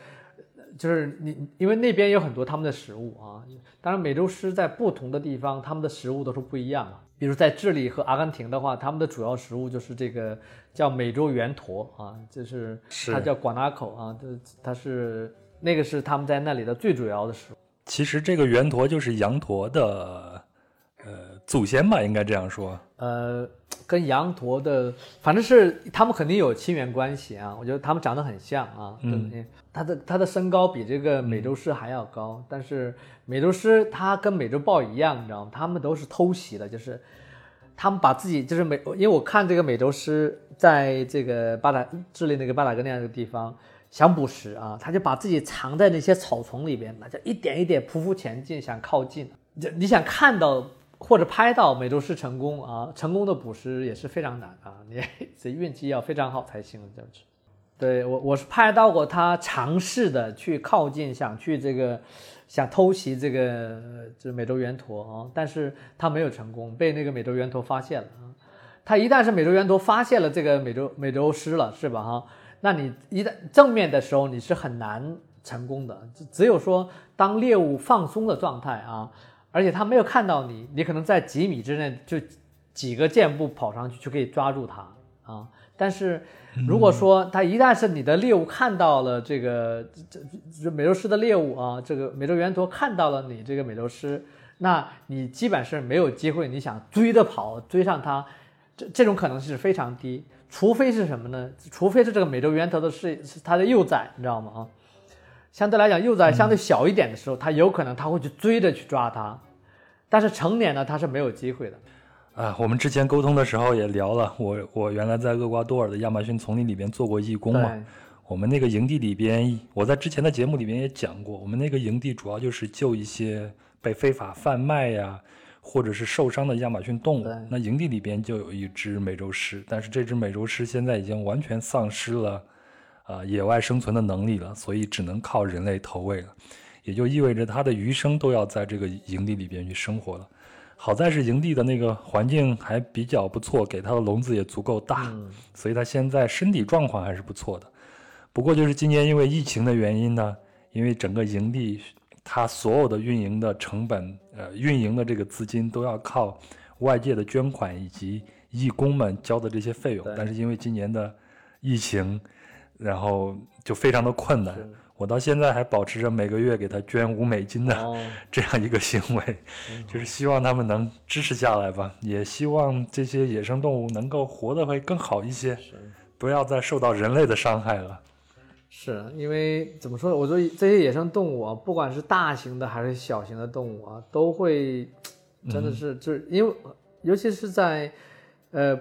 就是你，因为那边有很多他们的食物啊。当然，美洲狮在不同的地方，他们的食物都是不一样的。比如在智利和阿根廷的话，他们的主要食物就是这个叫美洲圆驼啊，就是是它叫 guanaco 啊，这它是那个是他们在那里的最主要的食物。其实这个圆驼就是羊驼的呃祖先吧，应该这样说。呃，跟羊驼的，反正是他们肯定有亲缘关系啊。我觉得他们长得很像啊，嗯他，的他的身高比这个美洲狮还要高，但是美洲狮它跟美洲豹一样，你知道吗？他们都是偷袭的，就是他们把自己就是美，因为我看这个美洲狮在这个巴达智利那个巴达哥那样的地方想捕食啊，他就把自己藏在那些草丛里边，那就一点一点匍匐前进，想靠近。就你想看到或者拍到美洲狮成功啊，成功的捕食也是非常难啊，你这运气要非常好才行，这样子。对我我是拍到过他尝试的去靠近，想去这个想偷袭这个这美洲圆驼啊，但是他没有成功，被那个美洲圆驼发现了啊。他一旦是美洲圆驼发现了这个美洲美洲狮了，是吧哈？那你一旦正面的时候你是很难成功的，只只有说当猎物放松的状态啊，而且他没有看到你，你可能在几米之内就几个箭步跑上去就可以抓住它啊。但是如果说它一旦是你的猎物看到了这个这这这美洲狮的猎物啊，这个美洲圆驼看到了你这个美洲狮，那你基本是没有机会，你想追着跑追上它，这这种可能性是非常低。除非是什么呢？除非是这个美洲圆驼的是是它的幼崽，你知道吗？啊，相对来讲，幼崽相对小一点的时候，它有可能它会去追着去抓它，但是成年呢，它是没有机会的。啊，我们之前沟通的时候也聊了，我我原来在厄瓜多尔的亚马逊丛林里边做过义工嘛。我们那个营地里边，我在之前的节目里边也讲过，我们那个营地主要就是救一些被非法贩卖呀，或者是受伤的亚马逊动物。那营地里边就有一只美洲狮，但是这只美洲狮现在已经完全丧失了啊、野外生存的能力了，所以只能靠人类投喂了，也就意味着他的余生都要在这个营地里边去生活了。好在是营地的那个环境还比较不错，给他的笼子也足够大，嗯所以他现在身体状况还是不错的。不过就是今年因为疫情的原因呢，因为整个营地它所有的运营的成本，呃，运营的这个资金都要靠外界的捐款以及义工们交的这些费用，但是因为今年的疫情，然后就非常的困难。我到现在还保持着每个月给他捐五美金的 这样一个行为，就是希望他们能支持下来吧，也希望这些野生动物能够活得会更好一些，不要再受到人类的伤害了。是因为怎么说？我说这些野生动物啊，不管是大型的还是小型的动物啊，都会真的是就是因为，尤其是在呃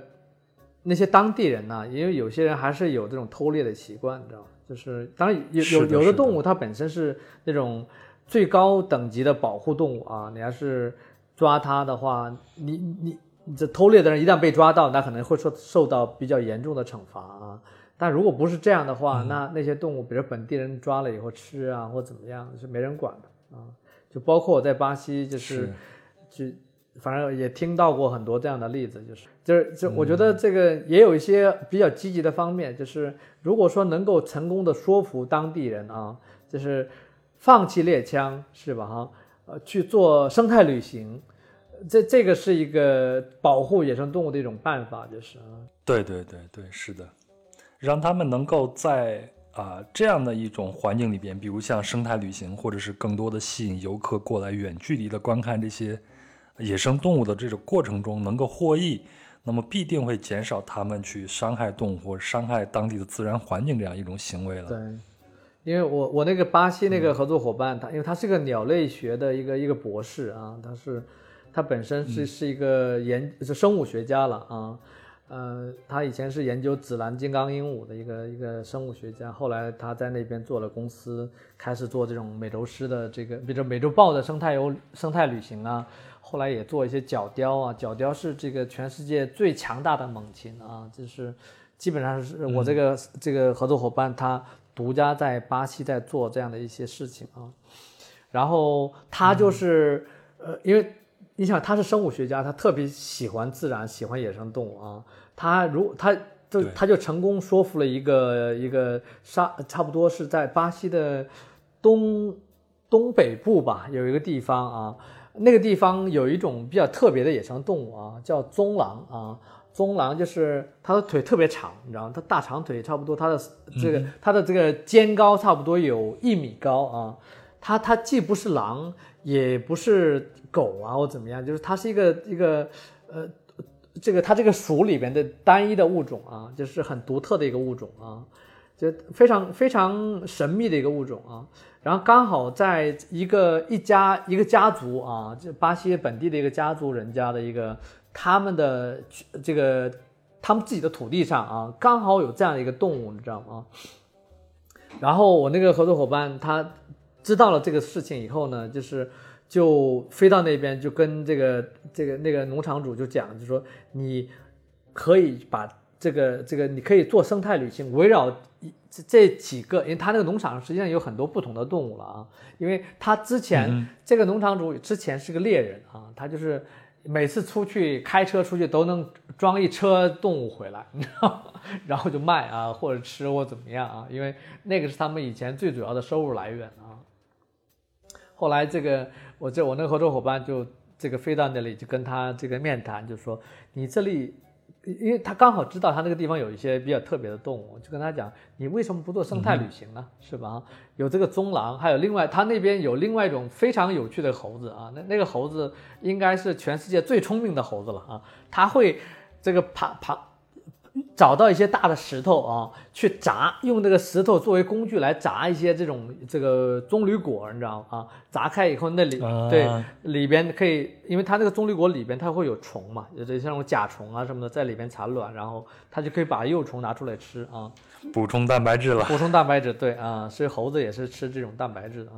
那些当地人呢，因为有些人还是有这种偷猎的习惯，你知道吗？就是当然有有有的动物它本身是那种最高等级的保护动物啊，你要是抓它的话，你你你这偷猎的人一旦被抓到，那可能会受受到比较严重的惩罚啊。但如果不是这样的话，那那些动物，比如本地人抓了以后吃啊，或怎么样，是没人管的啊。就包括我在巴西，就是就反正也听到过很多这样的例子，就是就是就我觉得这个也有一些比较积极的方面，就是如果说能够成功的说服当地人啊，就是放弃猎枪，是吧？哈，呃，去做生态旅行，这这个是一个保护野生动物的一种办法，就是啊。对对对对，是的。让他们能够在啊这样的一种环境里边，比如像生态旅行，或者是更多的吸引游客过来远距离的观看这些野生动物的这种过程中，能够获益，那么必定会减少他们去伤害动物或伤害当地的自然环境这样一种行为了。对，因为我我那个巴西那个合作伙伴，他因为他是个鸟类学的一个一个博士啊，他是他本身是是一个研是生物学家了啊。呃，他以前是研究紫蓝金刚鹦鹉的一个一个生物学家，后来他在那边做了公司，开始做这种美洲狮的这个，比如美洲豹的生态游、生态旅行啊。后来也做一些角雕啊，角雕是这个全世界最强大的猛禽啊，就是基本上是我这个这个合作伙伴他独家在巴西在做这样的一些事情啊。然后他就是呃，因为你想他是生物学家，他特别喜欢自然，喜欢野生动物啊。他如他就他就成功说服了一个一个沙差不多是在巴西的东东北部吧，有一个地方啊，那个地方有一种比较特别的野生动物啊，叫棕狼啊。棕狼就是它的腿特别长，你知道吗？它大长腿差不多，它的这个它的这个肩高差不多有一米高啊。它它既不是狼，也不是狗啊，或怎么样，就是它是一个一个呃。这个它这个属里边的单一的物种啊，就是很独特的一个物种啊，就非常非常神秘的一个物种啊。然后刚好在一个一家一个家族啊，就巴西本地的一个家族人家的一个他们的这个他们自己的土地上啊，刚好有这样的一个动物，你知道吗？然后我那个合作伙伴他知道了这个事情以后呢，就是。就飞到那边，就跟这个这个那个农场主就讲，就说你可以把这个这个，你可以做生态旅行，围绕这这几个，因为他那个农场实际上有很多不同的动物了啊。因为他之前这个农场主之前是个猎人啊，他就是每次出去开车出去都能装一车动物回来，你知道吗？然后就卖啊，或者吃或怎么样啊，因为那个是他们以前最主要的收入来源啊。后来这个。我这我那个合作伙伴就这个飞到那里，就跟他这个面谈，就说你这里，因为他刚好知道他那个地方有一些比较特别的动物，就跟他讲，你为什么不做生态旅行呢？是吧？有这个棕狼，还有另外他那边有另外一种非常有趣的猴子啊，那那个猴子应该是全世界最聪明的猴子了啊，他会这个爬爬。找到一些大的石头啊，去砸，用这个石头作为工具来砸一些这种这个棕榈果，你知道吗？啊，砸开以后那里对里边可以，因为它那个棕榈果里边它会有虫嘛，有这像那种甲虫啊什么的在里边产卵，然后它就可以把幼虫拿出来吃啊，补充蛋白质了。补充蛋白质，对啊，所以猴子也是吃这种蛋白质的啊。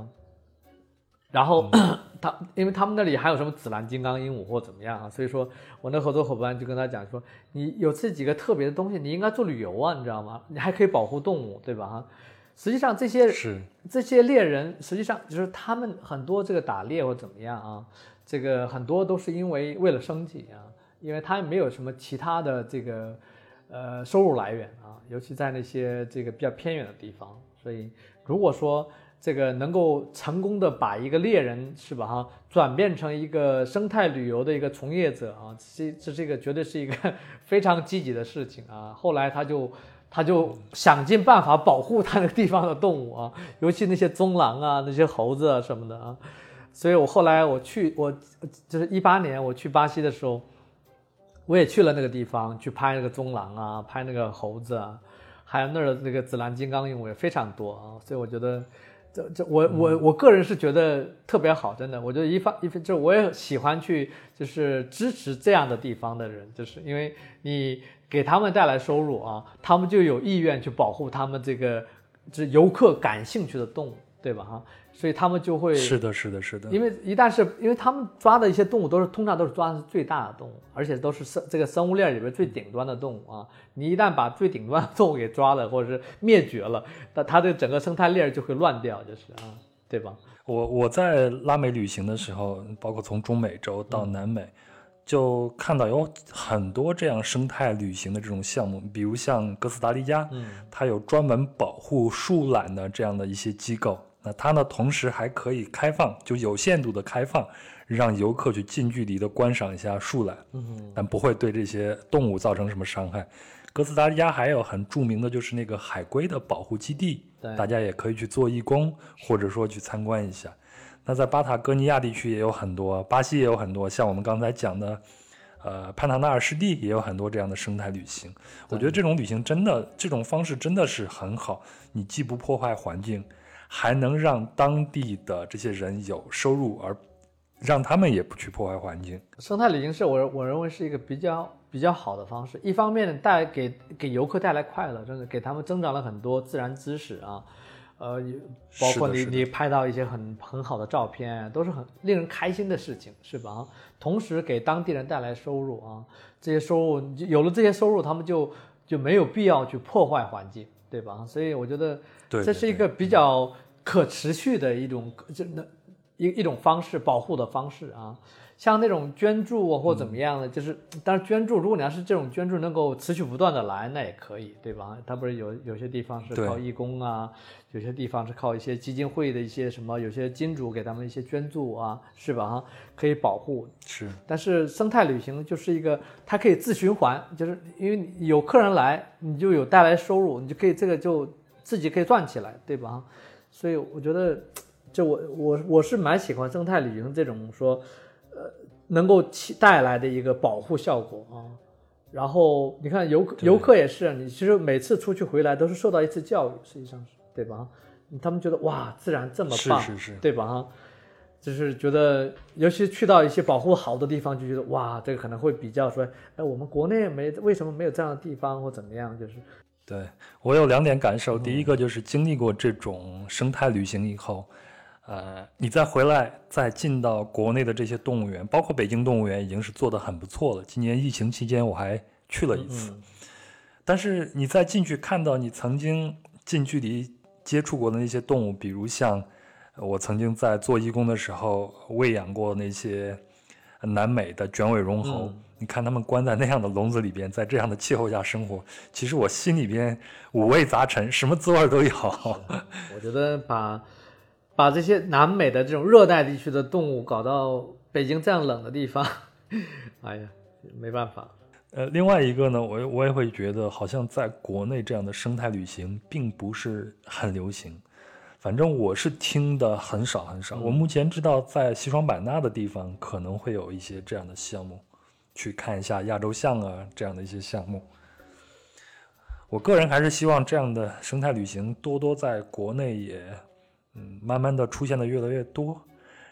然后 他，因为他们那里还有什么紫蓝金刚鹦鹉或怎么样啊，所以说我那合作伙伴就跟他讲说，你有这几个特别的东西，你应该做旅游啊，你知道吗？你还可以保护动物，对吧？哈，实际上这些是这些猎人，实际上就是他们很多这个打猎或怎么样啊，这个很多都是因为为了生计啊，因为他没有什么其他的这个。呃收入来源啊，尤其在那些这个比较偏远的地方。所以如果说这个能够成功的把一个猎人是吧哈转变成一个生态旅游的一个从业者啊，这这这个绝对是一个非常积极的事情啊。后来他就他就想尽办法保护他那个地方的动物啊，尤其那些棕狼啊、那些猴子啊什么的啊。所以我后来我去我就是一八年我去巴西的时候，我也去了那个地方去拍那个棕狼啊，拍那个猴子啊，还有那儿的那个紫蓝金刚鹦鹉也非常多啊。所以我觉得。这这我我我个人是觉得特别好，真的，我觉得一方一方就我也喜欢去就是支持这样的地方的人，就是因为你给他们带来收入啊，他们就有意愿去保护他们这个这游客感兴趣的动物，对吧？哈。所以他们就会是的，是的，是的。因为一旦是因为他们抓的一些动物都是通常都是抓的是最大的动物，而且都是生这个生物链里边最顶端的动物啊。你一旦把最顶端的动物给抓了，或者是灭绝了，那它的整个生态链就会乱掉，就是啊，对吧？我我在拉美旅行的时候，包括从中美洲到南美，就看到有很多这样生态旅行的这种项目，比如像哥斯达黎加，嗯，它有专门保护树懒的这样的一些机构。那它呢，同时还可以开放，就有限度的开放，让游客去近距离的观赏一下树懒，嗯，但不会对这些动物造成什么伤害。哥斯达黎加还有很著名的就是那个海龟的保护基地，大家也可以去做义工，或者说去参观一下。那在巴塔哥尼亚地区也有很多，巴西也有很多，像我们刚才讲的，呃，潘塔纳尔湿地也有很多这样的生态旅行。我觉得这种旅行真的，这种方式真的是很好，你既不破坏环境。还能让当地的这些人有收入，而让他们也不去破坏环境。生态旅行社，我我认为是一个比较比较好的方式。一方面带给给游客带来快乐，真的给他们增长了很多自然知识啊，呃，包括你你拍到一些很很好的照片，都是很令人开心的事情，是吧？同时给当地人带来收入啊，这些收入有了这些收入，他们就就没有必要去破坏环境。对吧？所以我觉得这是一个比较可持续的一种，就那一一种方式保护的方式啊。像那种捐助啊或怎么样的，就是，但是捐助，如果你要是这种捐助能够持续不断的来，那也可以，对吧？它不是有有些地方是靠义工啊，有些地方是靠一些基金会的一些什么，有些金主给他们一些捐助啊，是吧？哈，可以保护。是。但是生态旅行就是一个，它可以自循环，就是因为有客人来，你就有带来收入，你就可以这个就自己可以赚起来，对吧？所以我觉得，就我我我是蛮喜欢生态旅行这种说。呃能够起带来的一个保护效果啊，然后你看游客游客也是，你其实每次出去回来都是受到一次教育，实际上是对吧？他们觉得哇，自然这么棒，是是是，对吧？哈，就是觉得，尤其去到一些保护好的地方，就觉得哇，这个可能会比较说，哎，我们国内没为什么没有这样的地方或怎么样？就是，对我有两点感受，第一个就是经历过这种生态旅行以后。呃，你再回来，再进到国内的这些动物园，包括北京动物园，已经是做的很不错了。今年疫情期间，我还去了一次。但是你再进去看到你曾经近距离接触过的那些动物，比如像我曾经在做义工的时候喂养过那些南美的卷尾绒猴，你看他们关在那样的笼子里边，在这样的气候下生活，其实我心里边五味杂陈，什么滋味都有。我觉得把。把这些南美的这种热带地区的动物搞到北京这样冷的地方，哎呀，没办法。呃，另外一个呢，我我也会觉得，好像在国内这样的生态旅行并不是很流行。反正我是听的很少很少。我目前知道，在西双版纳的地方可能会有一些这样的项目，去看一下亚洲象啊这样的一些项目。我个人还是希望这样的生态旅行多多在国内也。嗯，慢慢的出现的越来越多，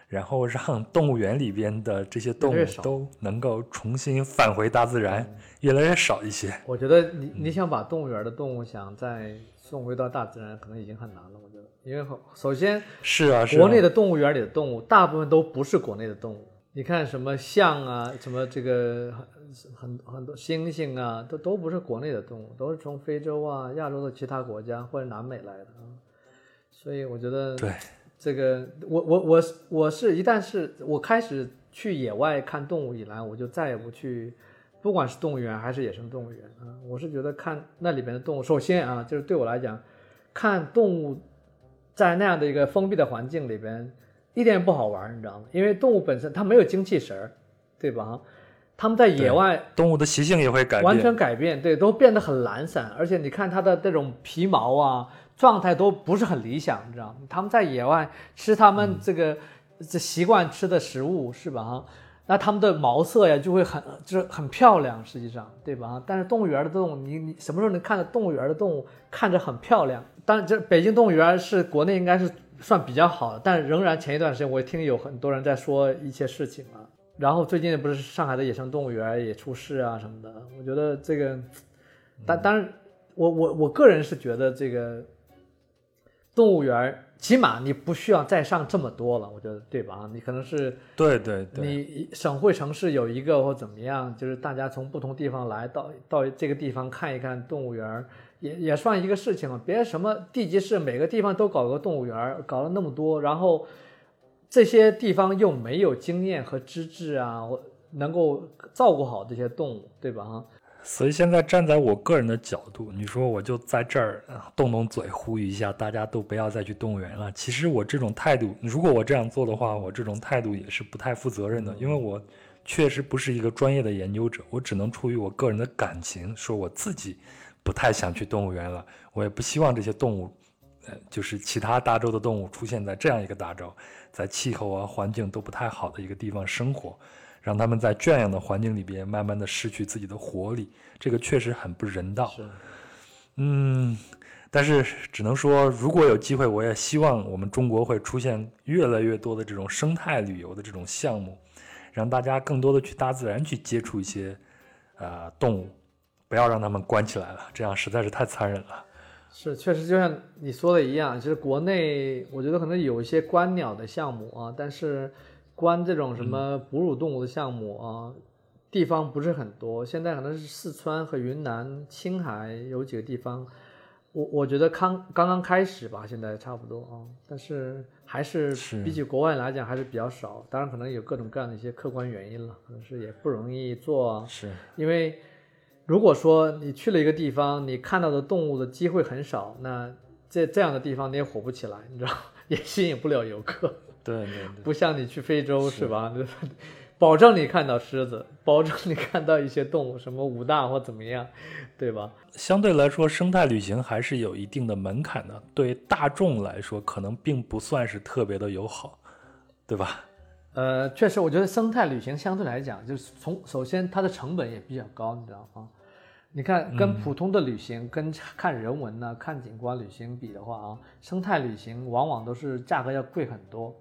然后让动物园里边的这些动物都能够重新返回大自然，越来越少一些。我觉得你你想把动物园的动物想再送回到大自然，可能已经很难了。我觉得，因为首先是啊，国内的动物园里的动物大部分都不是国内的动物。你看什么象啊，什么这个很很多猩猩啊，都都不是国内的动物，都是从非洲啊、亚洲的其他国家或者南美来的啊。所以我觉得，对这个，我我我我是一旦是我开始去野外看动物以来，我就再也不去不管是动物园还是野生动物园啊，我是觉得看那里边的动物，首先啊，就是对我来讲，看动物在那样的一个封闭的环境里边，一点也不好玩，你知道吗？因为动物本身它没有精气神儿，对吧？它们在野外动物的习性也会改变，完全改变，对，都变得很懒散，而且你看它的这种皮毛啊，状态都不是很理想，你知道吗？它们在野外吃它们这个这习惯吃的食物，是吧？哈。那它们的毛色呀就会很就是很漂亮，实际上对吧？但是动物园的动物，你你什么时候能看到动物园的动物看着很漂亮？当然，这北京动物园是国内应该是算比较好的，但仍然前一段时间我也听有很多人在说一些事情啊。然后最近不是上海的野生动物园也出事啊什么的，我觉得这个，但当然，我我我个人是觉得这个动物园。起码你不需要再上这么多了，我觉得对吧？你可能是对对对，你省会城市有一个或怎么样，就是大家从不同地方来到到这个地方看一看动物园，也也算一个事情了。别什么地级市每个地方都搞个动物园，搞了那么多，然后这些地方又没有经验和资质啊，能够照顾好这些动物，对吧？所以现在站在我个人的角度，你说我就在这儿动动嘴呼吁一下，大家都不要再去动物园了。其实我这种态度，如果我这样做的话，我这种态度也是不太负责任的，因为我确实不是一个专业的研究者，我只能出于我个人的感情，说我自己不太想去动物园了。我也不希望这些动物，呃，就是其他大洲的动物出现在这样一个大洲，在气候啊环境都不太好的一个地方生活。让他们在圈养的环境里边慢慢的失去自己的活力，这个确实很不人道。嗯，但是只能说，如果有机会，我也希望我们中国会出现越来越多的这种生态旅游的这种项目，让大家更多的去大自然去接触一些啊动物，不要让他们关起来了，这样实在是太残忍了。是，确实就像你说的一样，其实国内我觉得可能有一些观鸟的项目啊，但是。关这种什么哺乳动物的项目啊，地方不是很多。现在可能是四川和云南、青海有几个地方，我我觉得刚刚刚开始吧，现在差不多啊，但是还是比起国外来讲还是比较少。当然可能有各种各样的一些客观原因了，可能是也不容易做。是因为如果说你去了一个地方，你看到的动物的机会很少，那这这样的地方你也火不起来，你知道，也吸引不了游客。对对对，不像你去非洲是吧？保证你看到狮子，保证你看到一些动物，什么武大或怎么样，对吧？相对来说，生态旅行还是有一定的门槛的，对大众来说可能并不算是特别的友好，对吧？呃，确实，我觉得生态旅行相对来讲，就是从首先它的成本也比较高，你知道吗？你看，跟普通的旅行、跟看人文呢、看景观旅行比的话啊，生态旅行往往都是价格要贵很多。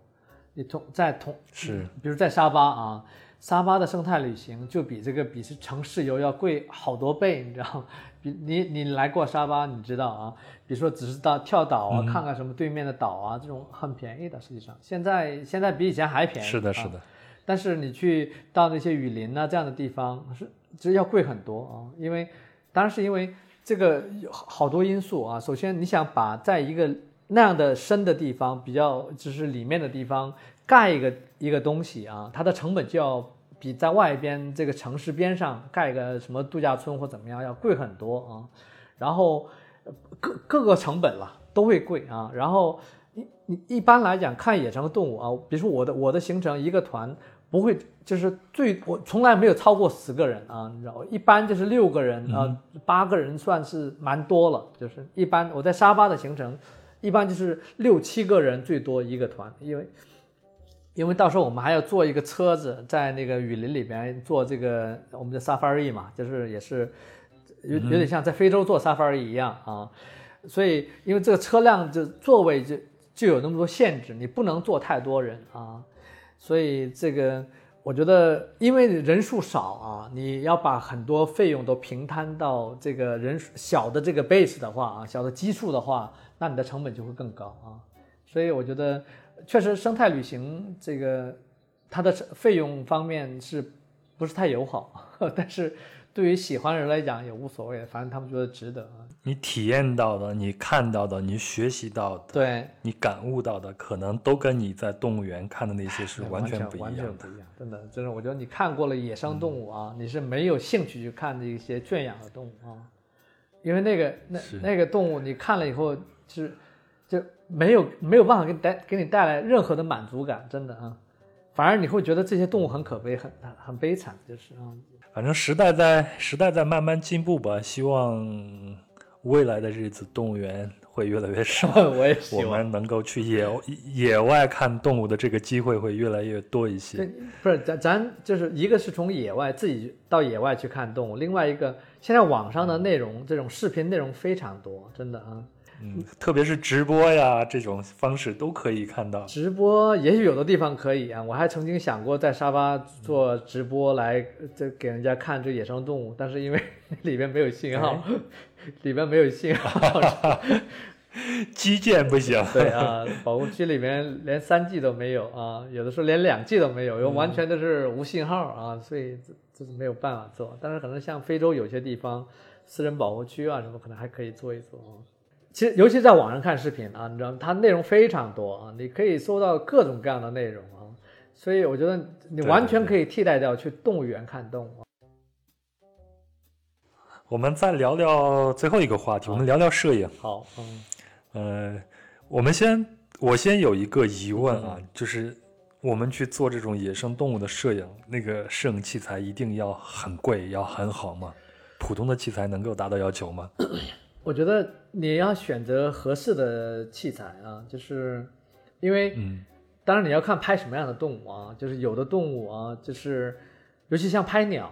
你同在同是，比如在沙巴啊，沙巴的生态旅行就比这个比是城市游要贵好多倍，你知道？比你你来过沙巴，你知道啊？比如说只是到跳岛啊，看看什么对面的岛啊，这种很便宜的。实际上，现在现在比以前还便宜。是的，是的。但是你去到那些雨林啊这样的地方，是其实要贵很多啊，因为当然是因为这个好多因素啊。首先，你想把在一个那样的深的地方，比较就是里面的地方盖一个一个东西啊，它的成本就要比在外边这个城市边上盖个什么度假村或怎么样要贵很多啊。然后各各个成本了都会贵啊。然后一你一般来讲看野生动物啊，比如说我的我的行程一个团不会就是最我从来没有超过十个人啊，你知道一般就是六个人啊，八个人算是蛮多了。就是一般我在沙巴的行程。一般就是六七个人最多一个团，因为因为到时候我们还要坐一个车子在那个雨林里边做这个我们的 safari 嘛，就是也是有有点像在非洲做 safari 一样啊，所以因为这个车辆就座位就就有那么多限制，你不能坐太多人啊，所以这个我觉得因为人数少啊，你要把很多费用都平摊到这个人小的这个 base 的话啊，小的基数的话。那你的成本就会更高啊，所以我觉得确实生态旅行这个它的费用方面是不是太友好？但是对于喜欢人来讲也无所谓，反正他们觉得值得啊。你体验到的、你看到的、你学习到的、对，你感悟到的，可能都跟你在动物园看的那些是完全不一样的。全不一样，真的，真的，我觉得你看过了野生动物啊，你是没有兴趣去看那些圈养的动物啊，因为那个那那个动物你看了以后，就是就没有没有办法给你带给你带来任何的满足感，真的啊，反而你会觉得这些动物很可悲，很很很悲惨，就是啊，反正时代在时代在慢慢进步吧，希望未来的日子动物园会越来越少。我也希望我。们能够去野野外看动物的这个机会会越来越多一些。不是咱咱就是一个是从野外自己到野外去看动物，另外一个现在网上的内容这种视频内容非常多，真的啊。嗯，特别是直播呀这种方式都可以看到。直播也许有的地方可以啊，我还曾经想过在沙发做直播来这给人家看这野生动物，但是因为 里边没有信号，里边没有信号，基建不行。对啊，保护区里面连三 G 都没有啊，有的时候连两 G 都没有，又完全都是无信号啊，所以这这是没有办法做。但是可能像非洲有些地方，私人保护区啊什么，可能还可以做一做啊。其实，尤其在网上看视频啊，你知道？它内容非常多啊，你可以搜到各种各样的内容啊，所以我觉得你完全可以替代掉去动物园看动物。我们再聊聊最后一个话题，我们聊聊摄影。好，嗯，呃，我们先，我先有一个疑问啊，嗯就是我们去做这种野生动物的摄影，那个摄影器材一定要很贵，要很好吗？普通的器材能够达到要求吗？我觉得你要选择合适的器材啊，就是因为嗯，当然你要看拍什么样的动物啊，就是有的动物啊，就是尤其像拍鸟，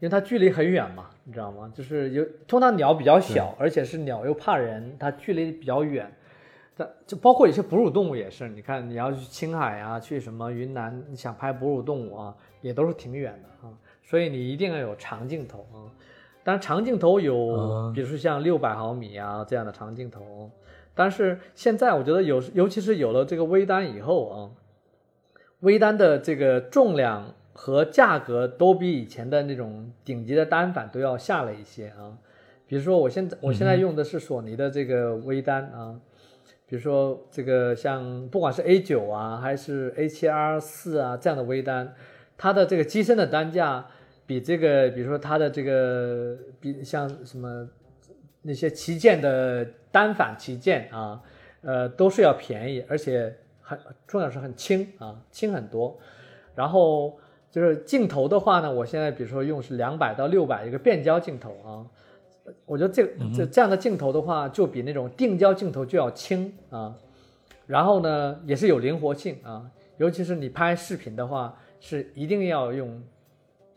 因为它距离很远嘛，你知道吗？就是有通常鸟比较小，而且是鸟又怕人，它距离比较远。但就包括有些哺乳动物也是，你看你要去青海啊，去什么云南，你想拍哺乳动物啊，也都是挺远的啊，所以你一定要有长镜头啊。当然长镜头有，嗯比如说像六百毫米啊这样的长镜头，但是现在我觉得有，尤其是有了这个微单以后啊，微单的这个重量和价格都比以前的那种顶级的单反都要下了一些啊。比如说我现在我现在用的是索尼的这个微单啊，比如说这个像不管是 A 九啊还是 A 七 R 四啊这样的微单，它的这个机身的单价比这个比如说它的这个比像什么那些旗舰的单反旗舰啊，呃都是要便宜，而且很重要是很轻啊，轻很多。然后就是镜头的话呢，我现在比如说用是两百到六百一个变焦镜头啊，我觉得这这这样的镜头的话，就比那种定焦镜头就要轻啊。然后呢，也是有灵活性啊，尤其是你拍视频的话，是一定要用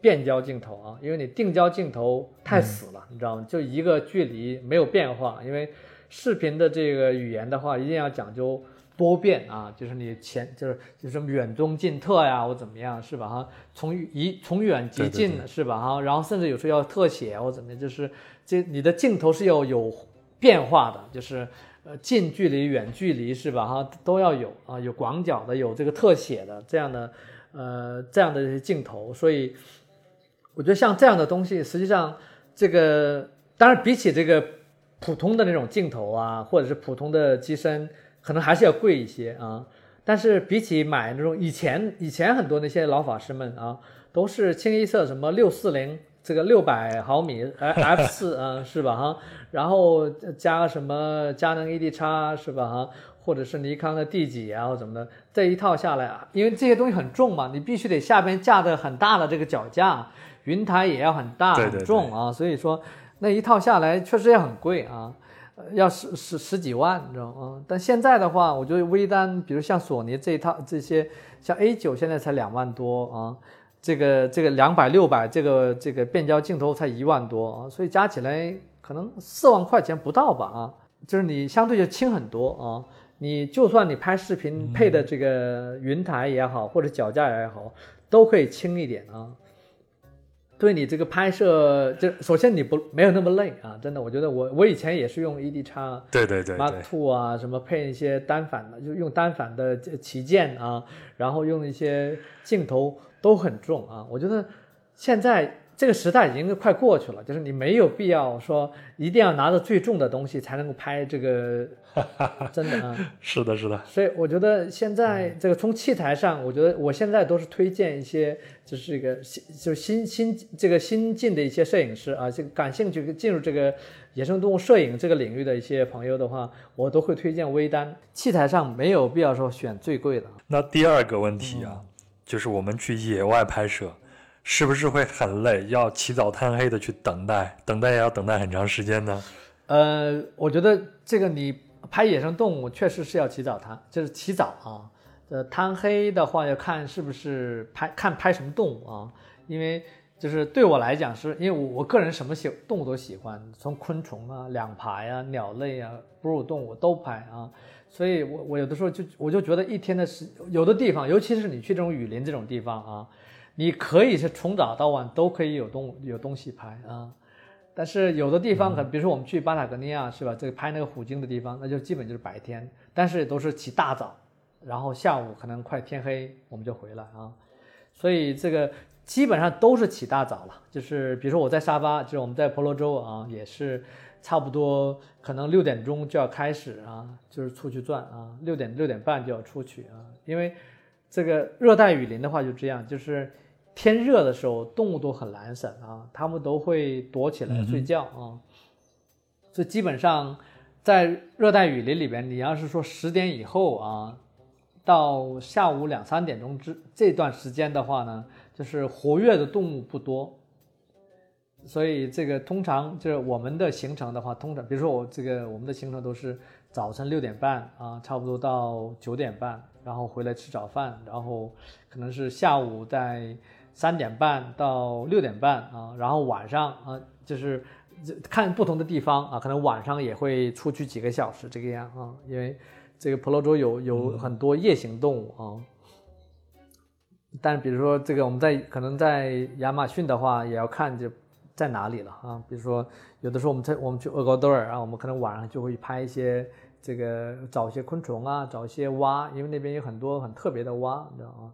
变焦镜头啊，因为你定焦镜头太死了，你知道吗？就一个距离没有变化，因为视频的这个语言的话，一定要讲究多变啊，就是你前就是就是远中近特呀，或怎么样是吧？哈，从一从远及近对对是吧？哈，然后甚至有时候要特写或怎么样，就是这你的镜头是要有变化的，就是呃近距离、远距离是吧？哈，都要有啊，有广角的，有这个特写的这样的呃这样的这些镜头，所以我觉得像这样的东西，实际上这个当然比起这个普通的那种镜头啊，或者是普通的机身，可能还是要贵一些啊。但是比起买那种以前以前很多那些老法师们啊，都是清一色什么六四零这个六百毫米 f 四啊是吧哈，然后加什么佳能 ED 叉是吧哈，或者是尼康的 D 几啊或怎么的，这一套下来啊，因为这些东西很重嘛，你必须得下边架的很大的这个脚架，云台也要很大很重啊，所以说那一套下来确实也很贵啊。呃要十十十几万，你知道吗？但现在的话，我觉得微单，比如像索尼这一套，这些像 A 九现在才两万多啊，这个这个两百六百这个这个变焦镜头才一万多啊，所以加起来可能四万块钱不到吧啊，就是你相对就轻很多啊。你就算你拍视频配的这个云台也好，或者脚架也好，都可以轻一点啊。对你这个拍摄，就首先你不没有那么累啊，真的，我觉得我我以前也是用 ED 叉对对对 Mark，Two 啊，什么配一些单反的，就用单反的这旗舰啊，然后用一些镜头都很重啊。我觉得现在这个时代已经快过去了，就是你没有必要说一定要拿着最重的东西才能够拍这个，真的啊。是的，是的。所以我觉得现在这个从器材上，我觉得我现在都是推荐一些，就是一个新就新新这个新进的一些摄影师啊，这个感兴趣进入这个野生动物摄影这个领域的一些朋友的话，我都会推荐微单。器材上没有必要说选最贵的。那第二个问题啊，就是我们去野外拍摄。是不是会很累？要起早贪黑的去等待，等待也要等待很长时间呢？呃，我觉得这个你拍野生动物确实是要起早贪，就是起早啊。呃，贪黑的话要看是不是拍看拍什么动物啊。因为就是对我来讲，是因为我我个人什么喜动物都喜欢，从昆虫啊、两爬呀、鸟类啊、哺乳动物都拍啊。所以我我有的时候就我就觉得一天的时有的地方，尤其是你去这种雨林这种地方啊。你可以是从早到晚都可以有东有东西拍啊，但是有的地方可比如说我们去巴塔哥尼亚是吧？这个拍那个虎鲸的地方，那就基本就是白天，但是都是起大早，然后下午可能快天黑我们就回来啊，所以这个基本上都是起大早了。就是比如说我在沙巴，就是我们在婆罗洲啊，也是差不多可能六点钟就要开始啊，就是出去转啊，六点六点半就要出去啊，因为这个热带雨林的话就这样，就是。天热的时候，动物都很懒散啊，它们都会躲起来睡觉啊。所以基本上，在热带雨林里边，你要是说十点以后啊，到下午两三点钟之这段时间的话呢，就是活跃的动物不多。所以这个通常就是我们的行程的话，通常比如说我这个我们的行程都是早晨六点半啊，差不多到九点半，然后回来吃早饭，然后可能是下午在。三点半到六点半啊，然后晚上啊，就是看不同的地方啊，可能晚上也会出去几个小时这个样啊，因为这个婆罗洲有有很多夜行动物啊。但比如说这个我们在可能在亚马逊的话，也要看就在哪里了啊。比如说有的时候我们在我们去厄瓜多尔啊，我们可能晚上就会拍一些这个找一些昆虫啊，找一些蛙，因为那边有很多很特别的蛙，你知道吗？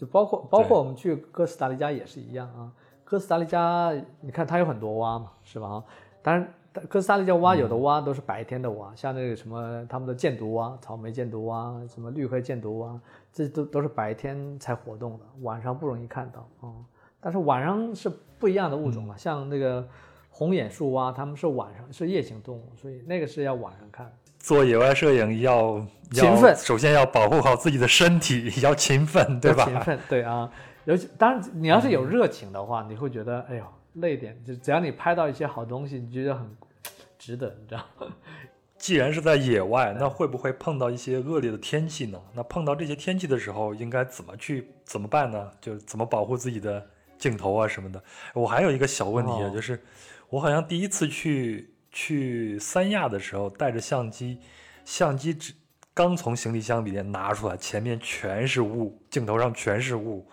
就包括包括我们去哥斯达黎加也是一样啊，哥斯达黎加你看它有很多蛙嘛，是吧？啊，当然哥斯达黎加蛙有的蛙都是白天的蛙，像那个什么他们的箭毒蛙、草莓箭毒蛙、什么绿黑箭毒蛙，这都都是白天才活动的，晚上不容易看到啊。但是晚上是不一样的物种嘛，像那个红眼树蛙，它们是晚上是夜行动物，所以那个是要晚上看。做野外摄影要勤奋，首先要保护好自己的身体，要勤奋，对吧？勤奋，对啊。尤其当然，你要是有热情的话，你会觉得，哎呦，累点。就只要你拍到一些好东西，你觉得很 值得，你知道吗？既然是在野外，那会不会碰到一些恶劣的天气呢？那碰到这些天气的时候，应该怎么去怎么办呢？就怎么保护自己的镜头啊什么的？我还有一个小问题啊，就是我好像第一次去。去三亚的时候，带着相机，相机只刚从行李箱里面拿出来，前面全是雾，镜头上全是雾，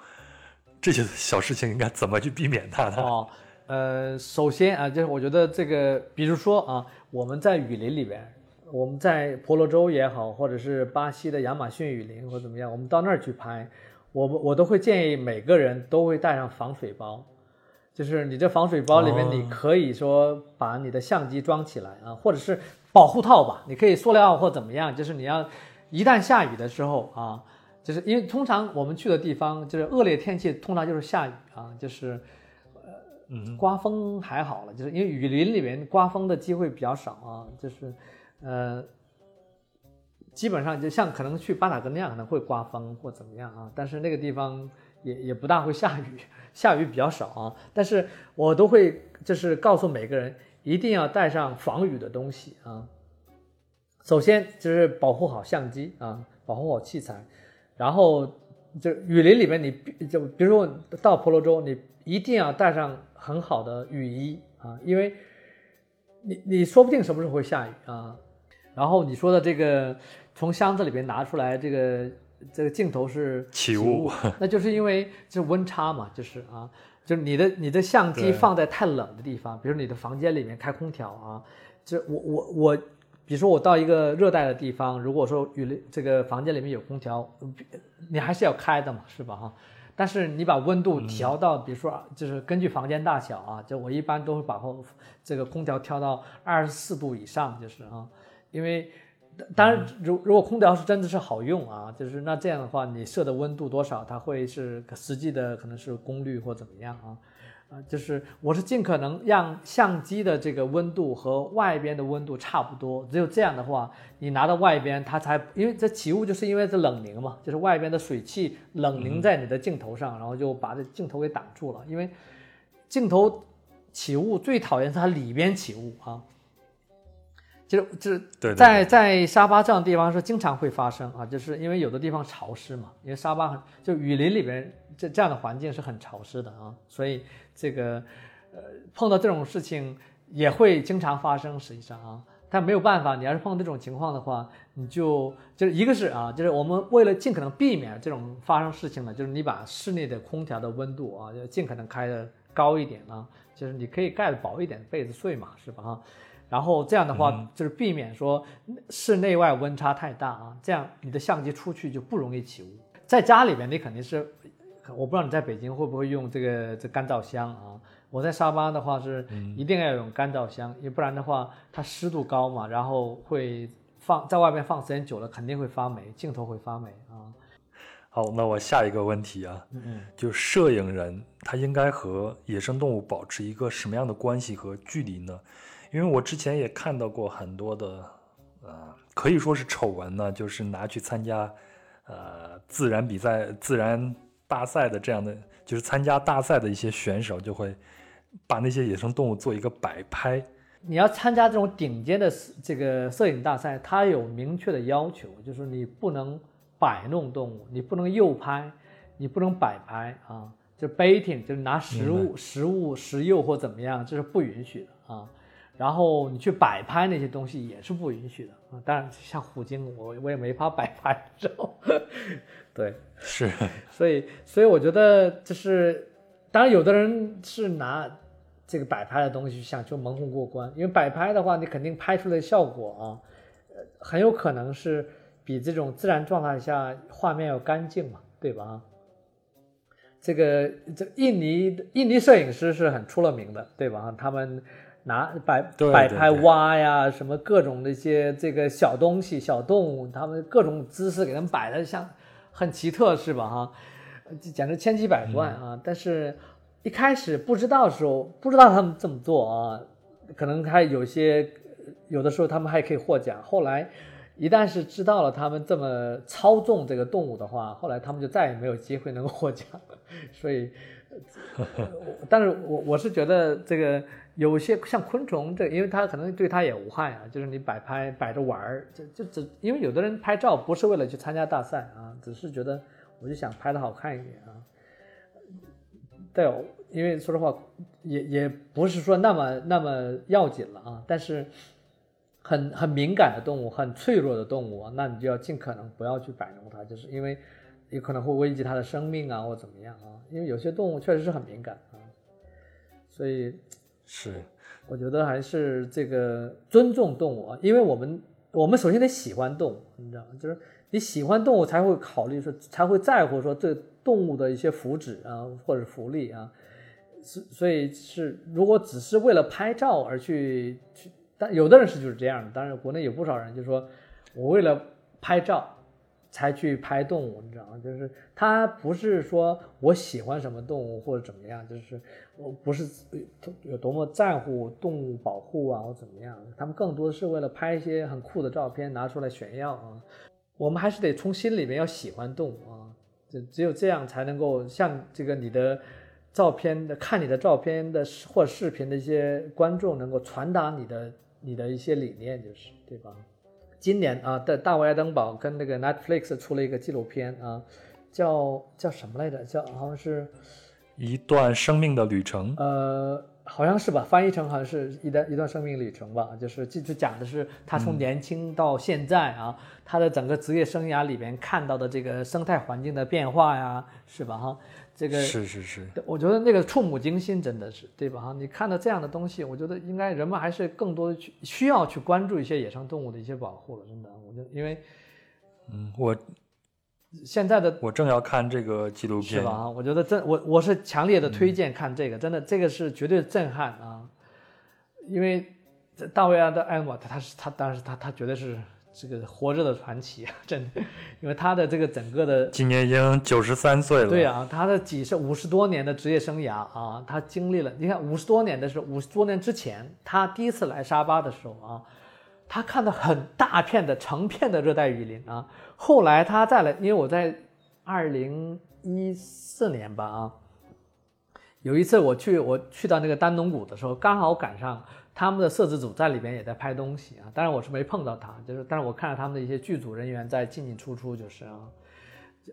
这些小事情应该怎么去避免它呢？哦，呃，首先啊，就是我觉得这个，比如说啊，我们在雨林里边，我们在婆罗洲也好，或者是巴西的亚马逊雨林或怎么样，我们到那儿去拍，我我都会建议每个人都会带上防水包。就是你这防水包里面，你可以说把你的相机装起来啊，或者是保护套吧，你可以塑料或怎么样。就是你要一旦下雨的时候啊，就是因为通常我们去的地方就是恶劣天气，通常就是下雨啊，就是呃，嗯，刮风还好了，就是因为雨林里面刮风的机会比较少啊，就是呃，基本上就像可能去巴塔哥那样可能会刮风或怎么样啊，但是那个地方也也不大会下雨。下雨比较少啊，但是我都会就是告诉每个人一定要带上防雨的东西啊。首先就是保护好相机啊，保护好器材，然后就雨林里面你就比如说到婆罗洲，你一定要带上很好的雨衣啊，因为你你说不定什么时候会下雨啊。然后你说的这个从箱子里边拿出来这个。这个镜头是起雾，那就是因为这温差嘛，就是啊，就是你的你的相机放在太冷的地方，比如你的房间里面开空调啊，就我我我比如说我到一个热带的地方，如果说与这个房间里面有空调，你还是要开的嘛，是吧？哈。但是你把温度调到，比如说就是根据房间大小啊，就我一般都会把后这个空调调到二十四度以上，就是啊，因为当然如如果空调是真的是好用啊，就是那这样的话你设的温度多少，它会是实际的可能是功率或怎么样啊。啊，就是我是尽可能让相机的这个温度和外边的温度差不多，只有这样的话，你拿到外边它才，因为这起雾就是因为这冷凝嘛，就是外边的水汽冷凝在你的镜头上，然后就把这镜头给挡住了。因为镜头起雾最讨厌是它里边起雾啊。就是就是在在沙巴这样的地方是经常会发生啊，就是因为有的地方潮湿嘛，因为沙巴很就雨林里边这这样的环境是很潮湿的啊，所以这个呃碰到这种事情也会经常发生，实际上啊，但没有办法，你要是碰到这种情况的话，你就就是一个是啊，就是我们为了尽可能避免这种发生事情呢，就是你把室内的空调的温度啊，就尽可能开的高一点啊，就是你可以盖的薄一点被子睡嘛，是吧哈？然后这样的话，就是避免说室内外温差太大啊，这样你的相机出去就不容易起雾。在家里边，你肯定是，我不知道你在北京会不会用这个这干燥箱啊？我在沙巴的话是一定要用干燥箱，因为不然的话它湿度高嘛，然后会放在外面放时间久了肯定会发霉，镜头会发霉啊。好，那我下一个问题啊，嗯，就摄影人他应该和野生动物保持一个什么样的关系和距离呢？因为我之前也看到过很多的，呃，可以说是丑闻呢，就是拿去参加，呃，自然比赛、自然大赛的这样的，就是参加大赛的一些选手就会把那些野生动物做一个摆拍。你要参加这种顶尖的这个摄影大赛，它有明确的要求，就是你不能摆弄动物，你不能诱拍，你不能摆拍啊，就 baiting，就是拿食物、食物、食诱或怎么样，这是不允许的啊。然后你去摆拍那些东西也是不允许的啊！当然，像虎鲸，我我也没法摆拍，知 道对，是，所以所以我觉得就是，当然有的人是拿这个摆拍的东西想去蒙混过关，因为摆拍的话，你肯定拍出来的效果啊，呃，很有可能是比这种自然状态下画面要干净嘛，对吧？这个这印尼印尼摄影师是很出了名的，对吧？他们。拿摆摆拍蛙呀，什么各种那些这个小东西、小动物，他们各种姿势给他们摆的像很奇特，是吧？哈，简直千奇百怪啊！但是一开始不知道的时候，不知道他们这么做啊，可能还有些有的时候他们还可以获奖。后来一旦是知道了他们这么操纵这个动物的话，后来他们就再也没有机会能够 获奖。所以，但是我我是觉得这个。有些像昆虫，这因为它可能对它也无害啊，就是你摆拍摆着玩儿，就就只因为有的人拍照不是为了去参加大赛啊，只是觉得我就想拍的好看一点啊。对，因为说实话也也不是说那么那么要紧了啊，但是很很敏感的动物，很脆弱的动物，那你就要尽可能不要去摆弄它，就是因为有可能会危及它的生命啊或怎么样啊，因为有些动物确实是很敏感啊，所以。是，我觉得还是这个尊重动物啊，因为我们我们首先得喜欢动物，你知道吗？就是你喜欢动物才会考虑说，才会在乎说这动物的一些福祉啊，或者福利啊。是，所以是如果只是为了拍照而去去，但有的人是就是这样的，当然国内有不少人就说我为了拍照。才去拍动物，你知道吗？就是他不是说我喜欢什么动物或者怎么样，就是我不是有多么在乎动物保护啊或怎么样，他们更多的是为了拍一些很酷的照片拿出来炫耀啊。我们还是得从心里面要喜欢动物啊，只只有这样才能够像这个你的照片的看你的照片的或视频的一些观众能够传达你的你的一些理念，就是对吧？今年啊，的大卫·爱登堡跟那个 Netflix 出了一个纪录片啊，叫叫什么来着？叫好像是一段生命的旅程。呃好像是吧，翻译成好像是一段一段生命旅程吧，就是就就讲的是他从年轻到现在啊，他的整个职业生涯里边看到的这个生态环境的变化呀，是吧？哈，这个是是是，我觉得那个触目惊心，真的是对吧？哈，你看到这样的东西，我觉得应该人们还是更多的去需要去关注一些野生动物的一些保护了，真的，我觉得因为嗯，我现在的我正要看这个纪录片是吧？啊，我觉得真我我是强烈的推荐看这个，真的这个是绝对震撼啊！因为大卫·阿德艾默他他是他当时他他绝对是这个活着的传奇啊，真的，因为他的这个整个的今年已经九十三岁了。对啊，他的几十五十多年的职业生涯啊，他经历了你看五十多年的时候，五十多年之前他第一次来沙巴的时候啊，他看到很大片的成片的热带雨林啊。后来他再来，因为我在二零一四年吧啊，有一次我去我去到那个丹东谷的时候，刚好赶上他们的摄制组在里边也在拍东西啊。当然我是没碰到他，就是但是我看到他们的一些剧组人员在进进出出，就是啊，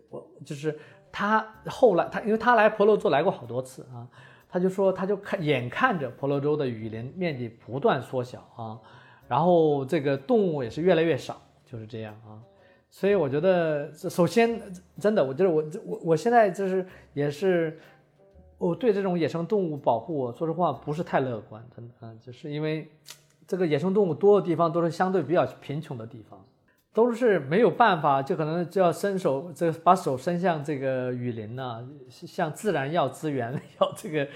我就是他后来他因为他来婆罗洲来过好多次啊，他就说他就看眼看着婆罗洲的雨林面积不断缩小啊，然后这个动物也是越来越少，就是这样啊。所以我觉得，首先，真的，我就是我我我现在就是也是，我对这种野生动物保护，说实话不是太乐观，真的，嗯，就是因为这个野生动物多的地方都是相对比较贫穷的地方，都是没有办法，就可能就要伸手，这把手伸向这个雨林呢，向自然要资源，要这个，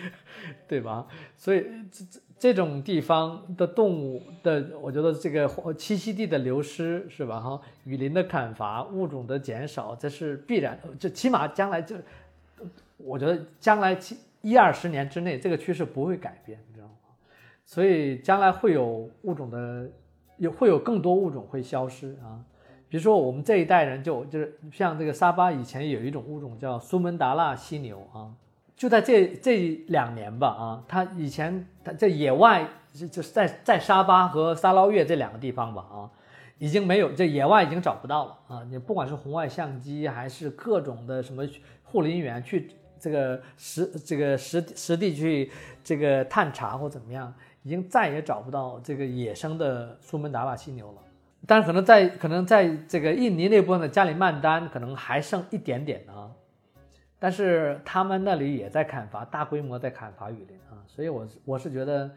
对吧？所以这这。这种地方的动物的，我觉得这个栖息地的流失是吧？哈，雨林的砍伐，物种的减少，这是必然。这起码将来就，我觉得将来一二十年之内，这个趋势不会改变，你知道吗？所以将来会有物种的，有会有更多物种会消失啊。比如说我们这一代人就就是像这个沙巴以前有一种物种叫苏门答腊犀牛啊。就在这这两年吧，啊，它以前它在野外就就是在在沙巴和沙捞越这两个地方吧，啊，已经没有这野外已经找不到了啊。你不管是红外相机还是各种的什么护林员去这个实这个实实地去这个探查或怎么样，已经再也找不到这个野生的苏门答腊犀牛了。但是可能在可能在这个印尼那部分的加里曼丹，可能还剩一点点啊。但是他们那里也在砍伐，大规模在砍伐雨林啊，所以，我我是觉得，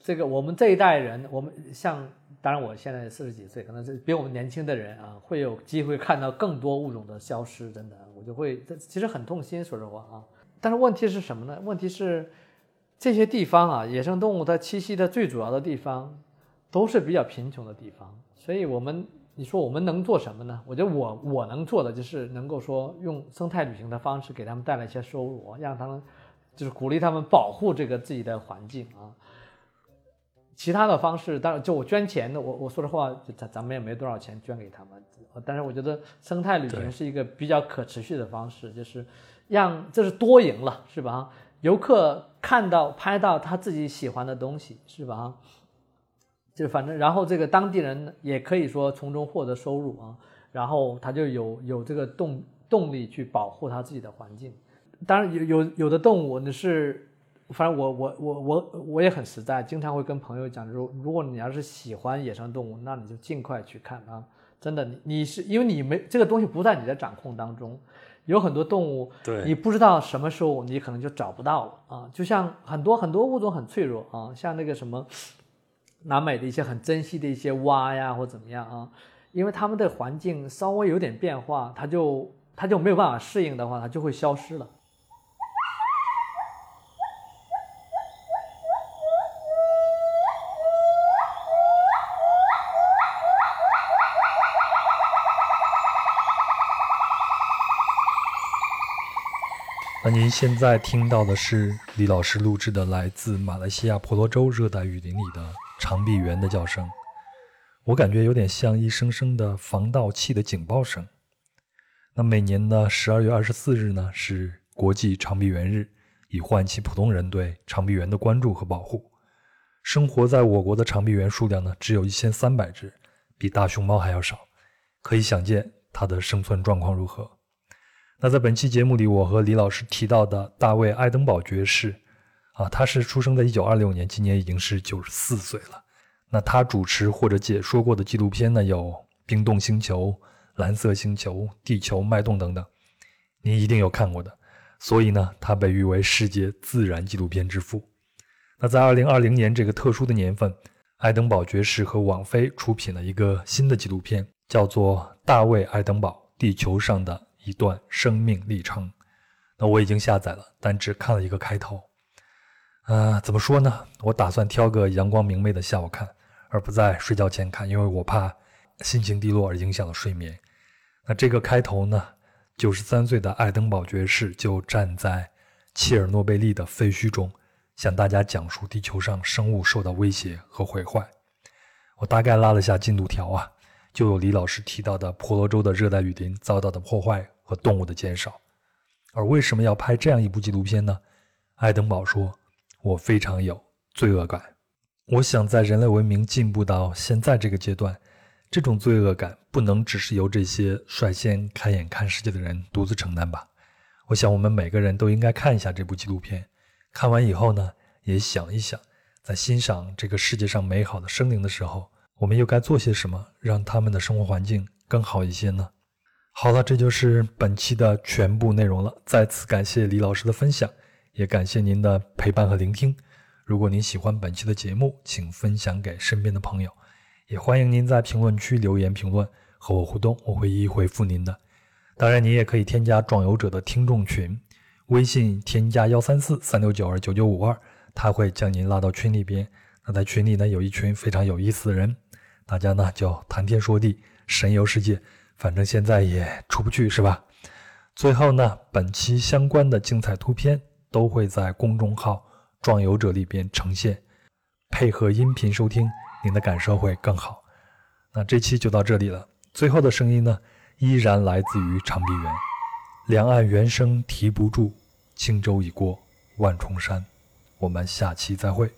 这个我们这一代人，我们像，当然我现在四十几岁，可能是比我们年轻的人啊，会有机会看到更多物种的消失，真的，我就会，这其实很痛心，说实话啊。但是问题是什么呢？问题是这些地方啊，野生动物它栖息的最主要的地方，都是比较贫穷的地方，所以我们。你说我们能做什么呢？我觉得我我能做的就是能够说用生态旅行的方式给他们带来一些收入，让他们就是鼓励他们保护这个自己的环境啊。其他的方式，当然就我捐钱的，我我说实话，咱咱们也没多少钱捐给他们。但是我觉得生态旅行是一个比较可持续的方式，就是让这是多赢了，是吧？游客看到拍到他自己喜欢的东西，是吧？就反正，然后这个当地人也可以说从中获得收入啊，然后他就有有这个动动力去保护他自己的环境。当然有有有的动物你是，反正我我我我我也很实在，经常会跟朋友讲，如如果你要是喜欢野生动物，那你就尽快去看啊！真的，你你是因为你没这个东西不在你的掌控当中，有很多动物，对，你不知道什么时候你可能就找不到了啊！就像很多很多物种很脆弱啊，像那个什么。南美的一些很珍惜的一些蛙呀，或怎么样啊？因为它们的环境稍微有点变化，它就它就没有办法适应的话，它就会消失了。那现在听到的是李老师录制的来自马来西亚婆罗洲热带雨林里的。长臂猿的叫声，我感觉有点像一声声的防盗器的警报声。那每年的十二月二十四日呢，是国际长臂猿日，以唤起普通人对长臂猿的关注和保护。生活在我国的长臂猿数量呢，只有一千三百只，比大熊猫还要少，可以想见它的生存状况如何。那在本期节目里，我和李老师提到的大卫·爱登堡爵士。啊，他是出生在一九二六年，今年已经是九十四岁了。那他主持或者解说过的纪录片呢，有《冰冻星球》《蓝色星球》《地球脉动》等等，您一定有看过的。所以呢，他被誉为世界自然纪录片之父。那在二零二零年这个特殊的年份，爱登堡爵士和网飞出品了一个新的纪录片，叫做《大卫·爱登堡：地球上的一段生命历程》。那我已经下载了，但只看了一个开头。呃，怎么说呢？我打算挑个阳光明媚的下午看。而不在睡觉前看，因为我怕心情低落而影响了睡眠。那这个开头呢？九十三岁的爱登堡爵士就站在切尔诺贝利的废墟中，向大家讲述地球上生物受到威胁和毁坏。我大概拉了下进度条啊，就有李老师提到的婆罗洲的热带雨林遭到的破坏和动物的减少。而为什么要拍这样一部纪录片呢？爱登堡说：“我非常有罪恶感。”我想，在人类文明进步到现在这个阶段，这种罪恶感不能只是由这些率先开眼看世界的人独自承担吧？我想，我们每个人都应该看一下这部纪录片。看完以后呢，也想一想，在欣赏这个世界上美好的生灵的时候，我们又该做些什么，让他们的生活环境更好一些呢？好了，这就是本期的全部内容了。再次感谢李老师的分享，也感谢您的陪伴和聆听。如果您喜欢本期的节目，请分享给身边的朋友，也欢迎您在评论区留言评论和我互动，我会一一回复您的。当然，您也可以添加壮游者的听众群，微信添加幺三四三六九二九九五二，他会将您拉到群里边。那在群里呢，有一群非常有意思的人，大家呢就谈天说地，神游世界。反正现在也出不去，是吧？最后呢，本期相关的精彩图片都会在公众号。壮游者里边呈现，配合音频收听，您的感受会更好。那这期就到这里了。最后的声音呢，依然来自于长臂猿。两岸猿声啼不住，轻舟已过万重山。我们下期再会。